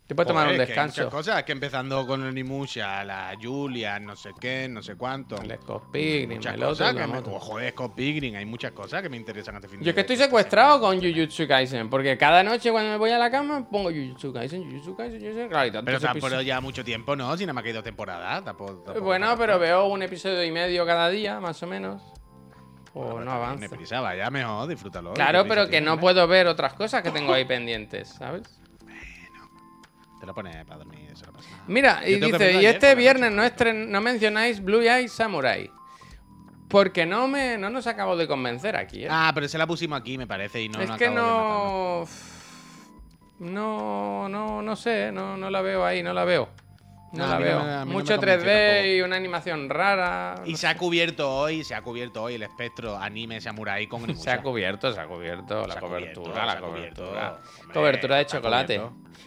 A: Te puedes tomar un
B: que hay
A: descanso.
B: muchas cosas, que empezando con el Nimusha, la Julia, no sé qué, no sé cuánto.
A: El Scott Pilgrim, el otro,
B: que me, oh, joder, Scott Pilgrim, hay muchas cosas que me interesan este fin de
A: Yo es que estoy secuestrado con Jujutsu Kaisen, porque cada noche cuando me voy a la cama pongo Jujutsu Kaisen, Jujutsu Kaisen, Jujutsu Kaisen. Claro, y
B: Pero tampoco ya mucho tiempo, ¿no? Si nada más que dos temporadas. Tampoco, tampoco
A: Bueno, pero veo un episodio y medio cada día, más o menos. O
B: Bueno,
A: no avanza.
B: deprisa, vaya mejor, disfrútalo.
A: Claro, pero que no puedo ver otras cosas que tengo ahí pendientes, ¿sabes?
B: Lo pones para dormir, eso no pasa nada.
A: Mira, y
B: Yo tengo que
A: dice,
B: verlo
A: y
B: ayer
A: este
B: la
A: viernes
B: noche".
A: no, estren- no mencionáis Blue Eye Samurai. Porque no me no nos acabo de convencer aquí, ¿eh?
B: Ah, pero se la pusimos aquí, me parece, y no
A: es
B: no
A: que
B: acabo de matarlo.
A: no... No, no, no sé, no, no la veo ahí, no la veo. No,
B: No,
A: la
B: no
A: veo.
B: no
A: Mucho
B: convenció
A: 3D
B: tampoco.
A: y una animación rara.
B: Y
A: no
B: se ha cubierto hoy, se ha cubierto hoy el espectro anime samurai con el
A: Se ha cubierto, se ha cubierto la
B: Se ha cubierto,
A: cobertura, la cobertura. Cobertura de chocolate.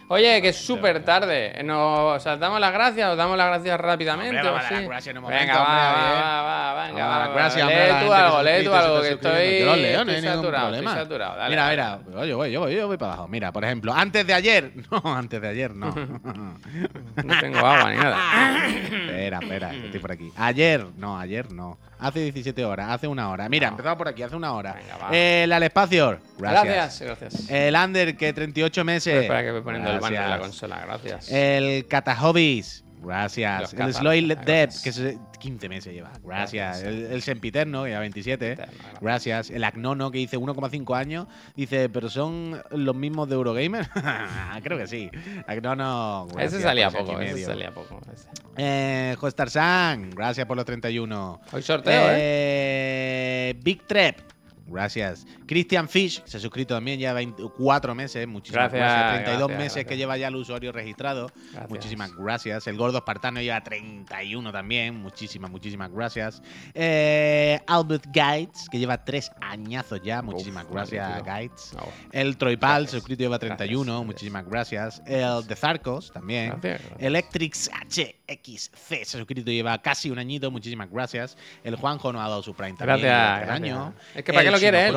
A: Oye, que es súper tarde. Nos o sea, damos las gracias, os damos las gracias rápidamente.
B: Hombre,
A: sí?
B: gracias en un
A: venga,
B: momento,
A: va,
B: hombre,
A: va, va, va, venga, va.
B: gracias, hombre,
A: lee tú algo, lee tú algo, que estoy,
B: Yo lo leo, no
A: estoy
B: hay ningún
A: saturado, estoy saturado. Dale,
B: mira,
A: dale.
B: mira, yo voy, yo voy, yo voy para abajo. Mira, por ejemplo, antes de ayer. No, antes de ayer no.
A: No tengo agua ni nada.
B: espera, espera, que estoy por aquí. Ayer, no, ayer no. Hace 17 horas, hace una hora. Mira,
A: No.
B: empezamos por aquí, hace una hora.
A: Venga, va.
B: El Alespacio. Gracias.
A: Gracias, gracias.
B: El Under, que 38 meses.
A: Espera que voy poniendo el banner de la
B: Gracias.
A: consola, gracias.
B: El Catahobbies. Gracias. El Sloy Dead, que es 15 meses lleva. Gracias.
A: Gracias.
B: El, el Sempiterno, que lleva 27.
A: Eterno, gracias.
B: Gracias. El Agnono, que dice 1,5 años. Dice, ¿pero son los mismos de Eurogamer? Creo que sí. Agnono.
A: Ese
B: gracias
A: salía
B: ese
A: poco,
B: aquí
A: ese
B: medio.
A: salía poco. ese.
B: Eh, Hostar San, gracias por los 31.
A: Hoy sorteo, ¿eh?
B: Eh, Big Trap, gracias. Christian Fish se ha suscrito también ya 24 meses, muchísimas
A: Gracias,
B: gracias. 32
A: gracias,
B: meses que lleva ya el usuario registrado. Muchísimas gracias. El gordo espartano lleva 31 también. Muchísimas, muchísimas gracias. Eh, Albert Guides, que lleva 3 añazos ya. Muchísimas
A: Uf,
B: gracias. Guides.
A: No,
B: El Troipal, suscrito lleva
A: Gracias,
B: 31.
A: gracias.
B: Muchísimas gracias. El de Zarcos también. Electrix HXC se ha suscrito lleva casi un añito, muchísimas gracias. El Juanjo nos ha dado su Prime también.
A: Gracias, gracias.
B: año.
A: Es que ¿para
B: El
A: lo quiere él?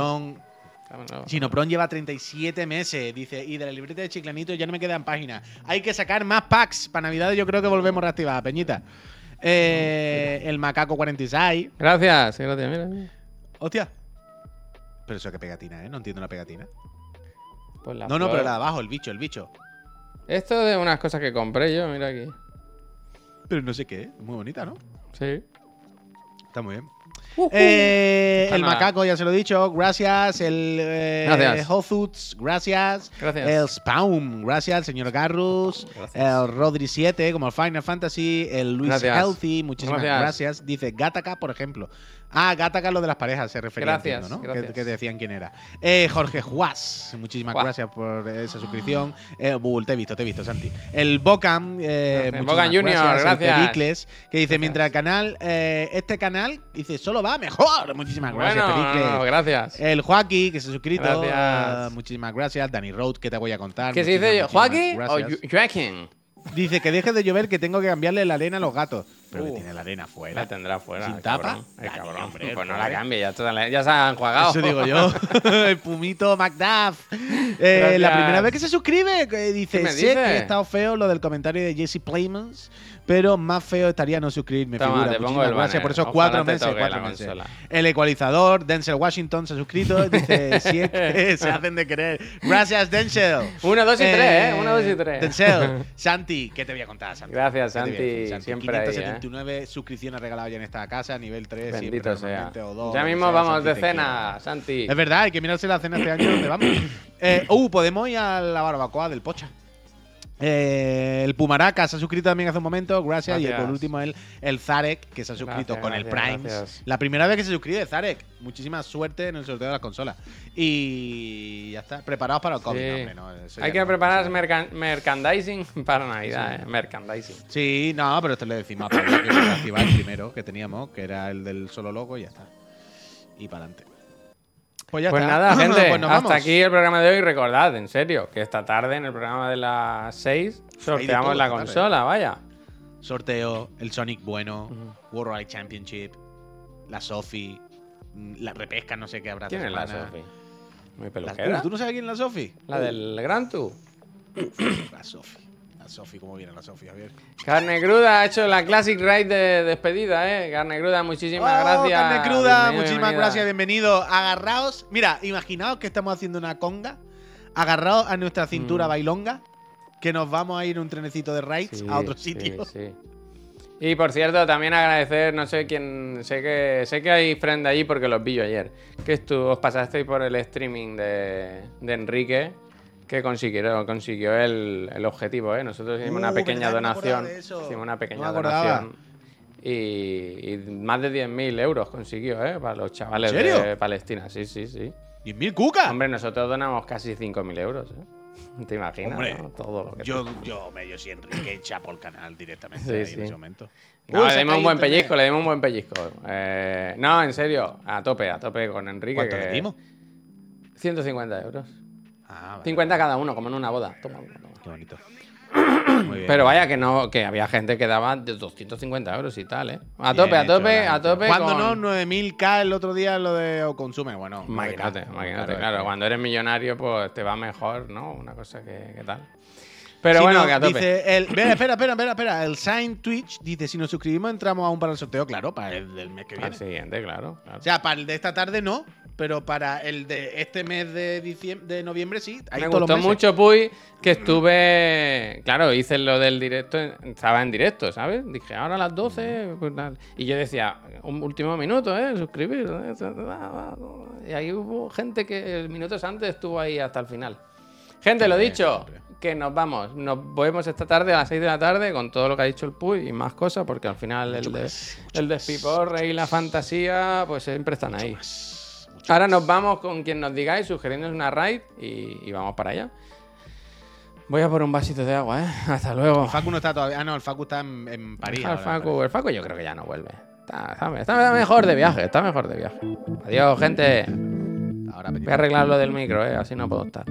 B: Chinopron- lleva 37 meses, dice, y de la libreta de Chiclanito ya no me quedan páginas. Hay que sacar más packs. Para Navidad yo creo que volvemos reactivada, Peñita. Eh, el Macaco 46.
A: Gracias, gracias, mira. mira.
B: Hostia. Pero eso que pegatina, ¿eh? No entiendo la pegatina.
A: Pues la
B: No, no, pero la de abajo, el bicho, el bicho.
A: Esto de unas cosas que compré yo, mira aquí.
B: Pero no sé qué, muy bonita, ¿no?
A: Sí.
B: Está muy bien.
A: Uh,
B: Eh, el macaco, ya se lo he dicho, gracias. El eh,
A: Gracias.
B: Hozuts, gracias.
A: Gracias.
B: El Spawn, gracias. El señor Garrus.
A: Gracias.
B: El Rodri 7, como el Final Fantasy. El Luis. Healthy, muchísimas gracias.
A: Gracias.
B: Dice Gataka, por ejemplo. Ah, Gataka, lo de las parejas, se refería
A: Gracias,
B: entiendo, ¿no?
A: gracias.
B: Que, que decían quién era. Eh, Jorge Juás, muchísimas gracias por esa suscripción. Eh, Bull, te he visto, te he visto, Santi. El Bocam, eh,
A: Bocan Junior,
B: gracias. El
A: gracias.
B: Pericles, que dice,
A: Gracias.
B: mientras el canal, eh, este canal, dice, solo va mejor. Muchísimas gracias,
A: bueno,
B: Pericles.
A: no, gracias.
B: El Joaquín, que se ha suscrito.
A: Gracias.
B: ah, muchísimas gracias. Danny Road, que te voy a contar.
A: ¿Qué se dice? ¿Joaquín o Joaquín?
B: Dice que deje de llover, que tengo que cambiarle la arena a los gatos. Pero que
A: Uh.
B: tiene la arena fuera.
A: La tendrá fuera.
B: ¿Sin
A: el
B: tapa?
A: cabrón, El cabrón.
B: hombre,
A: pues no la cambie, ya, está- ya se han enjuagado.
B: Eso digo yo. el pumito McDuff. Eh, la primera vez que se suscribe, que dice,
A: ¿Qué me
B: sé que ha estado feo lo del comentario de Jesse Playmans, pero más feo estaría no suscribirme.
A: Toma,
B: figura.
A: te pongo
B: Muchísimas
A: el
B: gracias
A: banner.
B: por esos cuatro meses. Cuatro meses. El ecualizador, Denzel Washington, se ha suscrito. Dice, si es que se hacen de querer. Gracias, Denzel.
A: Uno, dos y tres, ¿eh? Uno, dos y tres.
B: Denzel, Santi, ¿qué te voy a contar, Santi?
A: Gracias,
B: ¿Qué te voy a decir,
A: Santi, siempre ahí, ¿eh?
B: 579 suscripciones regaladas ya en esta casa, nivel 3. siempre
A: Bendito sea.
B: o dos,
A: ya mismo
B: sea,
A: vamos
B: Santi,
A: de cena. Santi.
B: Es verdad, hay que mirarse la cena este año dónde vamos. Eh, uh, podemos ir a la barbacoa del Pocha. Eh, el Pumaraca se ha suscrito también hace un momento, gracias. Y
A: Gracias.
B: por último el, el Zarek, que se ha suscrito
A: Gracias,
B: con el Prime. La primera vez que se suscribe Zarek. Muchísima suerte en el sorteo de las consolas. Y ya está. Preparados para el COVID,
A: Sí.
B: hombre, ¿no? Eso
A: Hay que
B: no-
A: preparar mercan- merchandising para Navidad, ¿eh? Merchandising.
B: Sí, no, pero esto le decimos a Pablo que activar el primero que teníamos, que era el del solo logo, y ya está. Y para adelante. Pues ya
A: Pues
B: está.
A: nada, gente,
B: Pues
A: hasta
B: vamos.
A: aquí el programa de hoy. Recordad, en serio, que esta tarde en el programa de las 6 sorteamos la consola, vaya.
B: Sorteo, el Sonic bueno, World Ride Championship, la Sofi, mm, la repesca, no sé qué habrá.
A: ¿Quién es la. Sofi? ¿Muy peluquera?
B: ¿Tú no sabes quién es la Sofi?
A: ¿La del Gran Tour?
B: La Sofi. Sofi, ¿cómo viene la Sofi, Javier?
A: Carne Cruda ha hecho la Classic Ride de despedida, ¿eh? Carne Cruda, muchísimas
B: Oh,
A: gracias.
B: Carne cruda,
A: Bienvenido,
B: muchísimas
A: bienvenida.
B: gracias, bienvenido. Agarraos, mira, imaginaos que estamos haciendo una conga, agarraos a nuestra cintura
A: Mm.
B: bailonga, que nos vamos a ir en un trenecito de rides
A: Sí,
B: a otro
A: sí,
B: sitio.
A: sí. Y por cierto, también agradecer, no sé quién, sé que sé que hay friend allí porque los vi yo ayer, que estu- os pasasteis por el streaming de, de Enrique, que consiguió, consiguió el, el objetivo, ¿eh? Nosotros hicimos una
B: Uh,
A: pequeña donación, hicimos una pequeña donación y, y más de 10.000 euros consiguió, ¿eh? Para los chavales de Palestina, sí, sí, sí.
B: ¡10.000 cucas!
A: Hombre, nosotros donamos casi 5.000 euros, ¿eh? ¿Te imaginas?
B: Hombre,
A: no? Todo lo que
B: Yo, yo, me, yo sí, Enrique chapo el canal directamente
A: Sí,
B: ahí
A: sí.
B: en ese momento.
A: No,
B: Uy,
A: le dimos un buen
B: internet.
A: pellizco, le dimos un buen pellizco. Eh, no, en serio, a tope, a tope con Enrique.
B: ¿Cuánto
A: que-
B: le dimos?
A: 150 euros.
B: Ah, vale,
A: 50 cada uno, como en una boda. Toma, toma.
B: Qué bonito. Muy bien.
A: Pero vaya que no, que había gente que daba de 250 euros y tal, ¿eh? A tope, a tope,
B: hecho,
A: a tope.
B: Cuando
A: con-
B: no, 9000K el otro día lo de o consume. Bueno, 9K.
A: Imagínate, imagínate,
B: Claro,
A: Cuando eres millonario, pues te va mejor, ¿no? Una cosa que, que tal. Pero
B: Si
A: bueno,
B: no,
A: que a tope.
B: Dice el, espera, espera, espera, espera, espera. El Sign Twitch dice: si nos suscribimos, entramos aún para el sorteo. Claro, para el del mes que
A: Al
B: viene.
A: siguiente, claro. claro.
B: O sea, para el de esta tarde no, pero para el de este mes de, diciembre, de noviembre sí.
A: Me
B: todos los
A: gustó
B: meses.
A: mucho, Puy, que estuve. Claro, hice lo del directo. Estaba en directo, ¿sabes? Dije, ahora a las 12. pues y yo decía, un último minuto, ¿eh? Suscribir. Y ahí hubo gente que minutos antes estuvo ahí hasta el final. Gente, lo dicho, que nos vamos. Nos vemos esta tarde a las 6 de la tarde con todo lo que ha dicho el Puy y más cosas, porque al final el, de, el despiporre y la fantasía, pues siempre están ahí. Ahora nos vamos con quien nos digáis, sugiriéndonos una raid y, y vamos para allá. Voy a por un vasito de agua, ¿eh? Hasta luego.
B: El Facu no está todavía. Ah, no, el Facu está en, en París.
A: El Facu, el Facu yo creo que ya no vuelve. Está, está- está mejor de viaje, está mejor de viaje. Adiós, gente.
B: Ahora,
A: Voy a arreglar lo del micro, ¿eh? Así no puedo estar.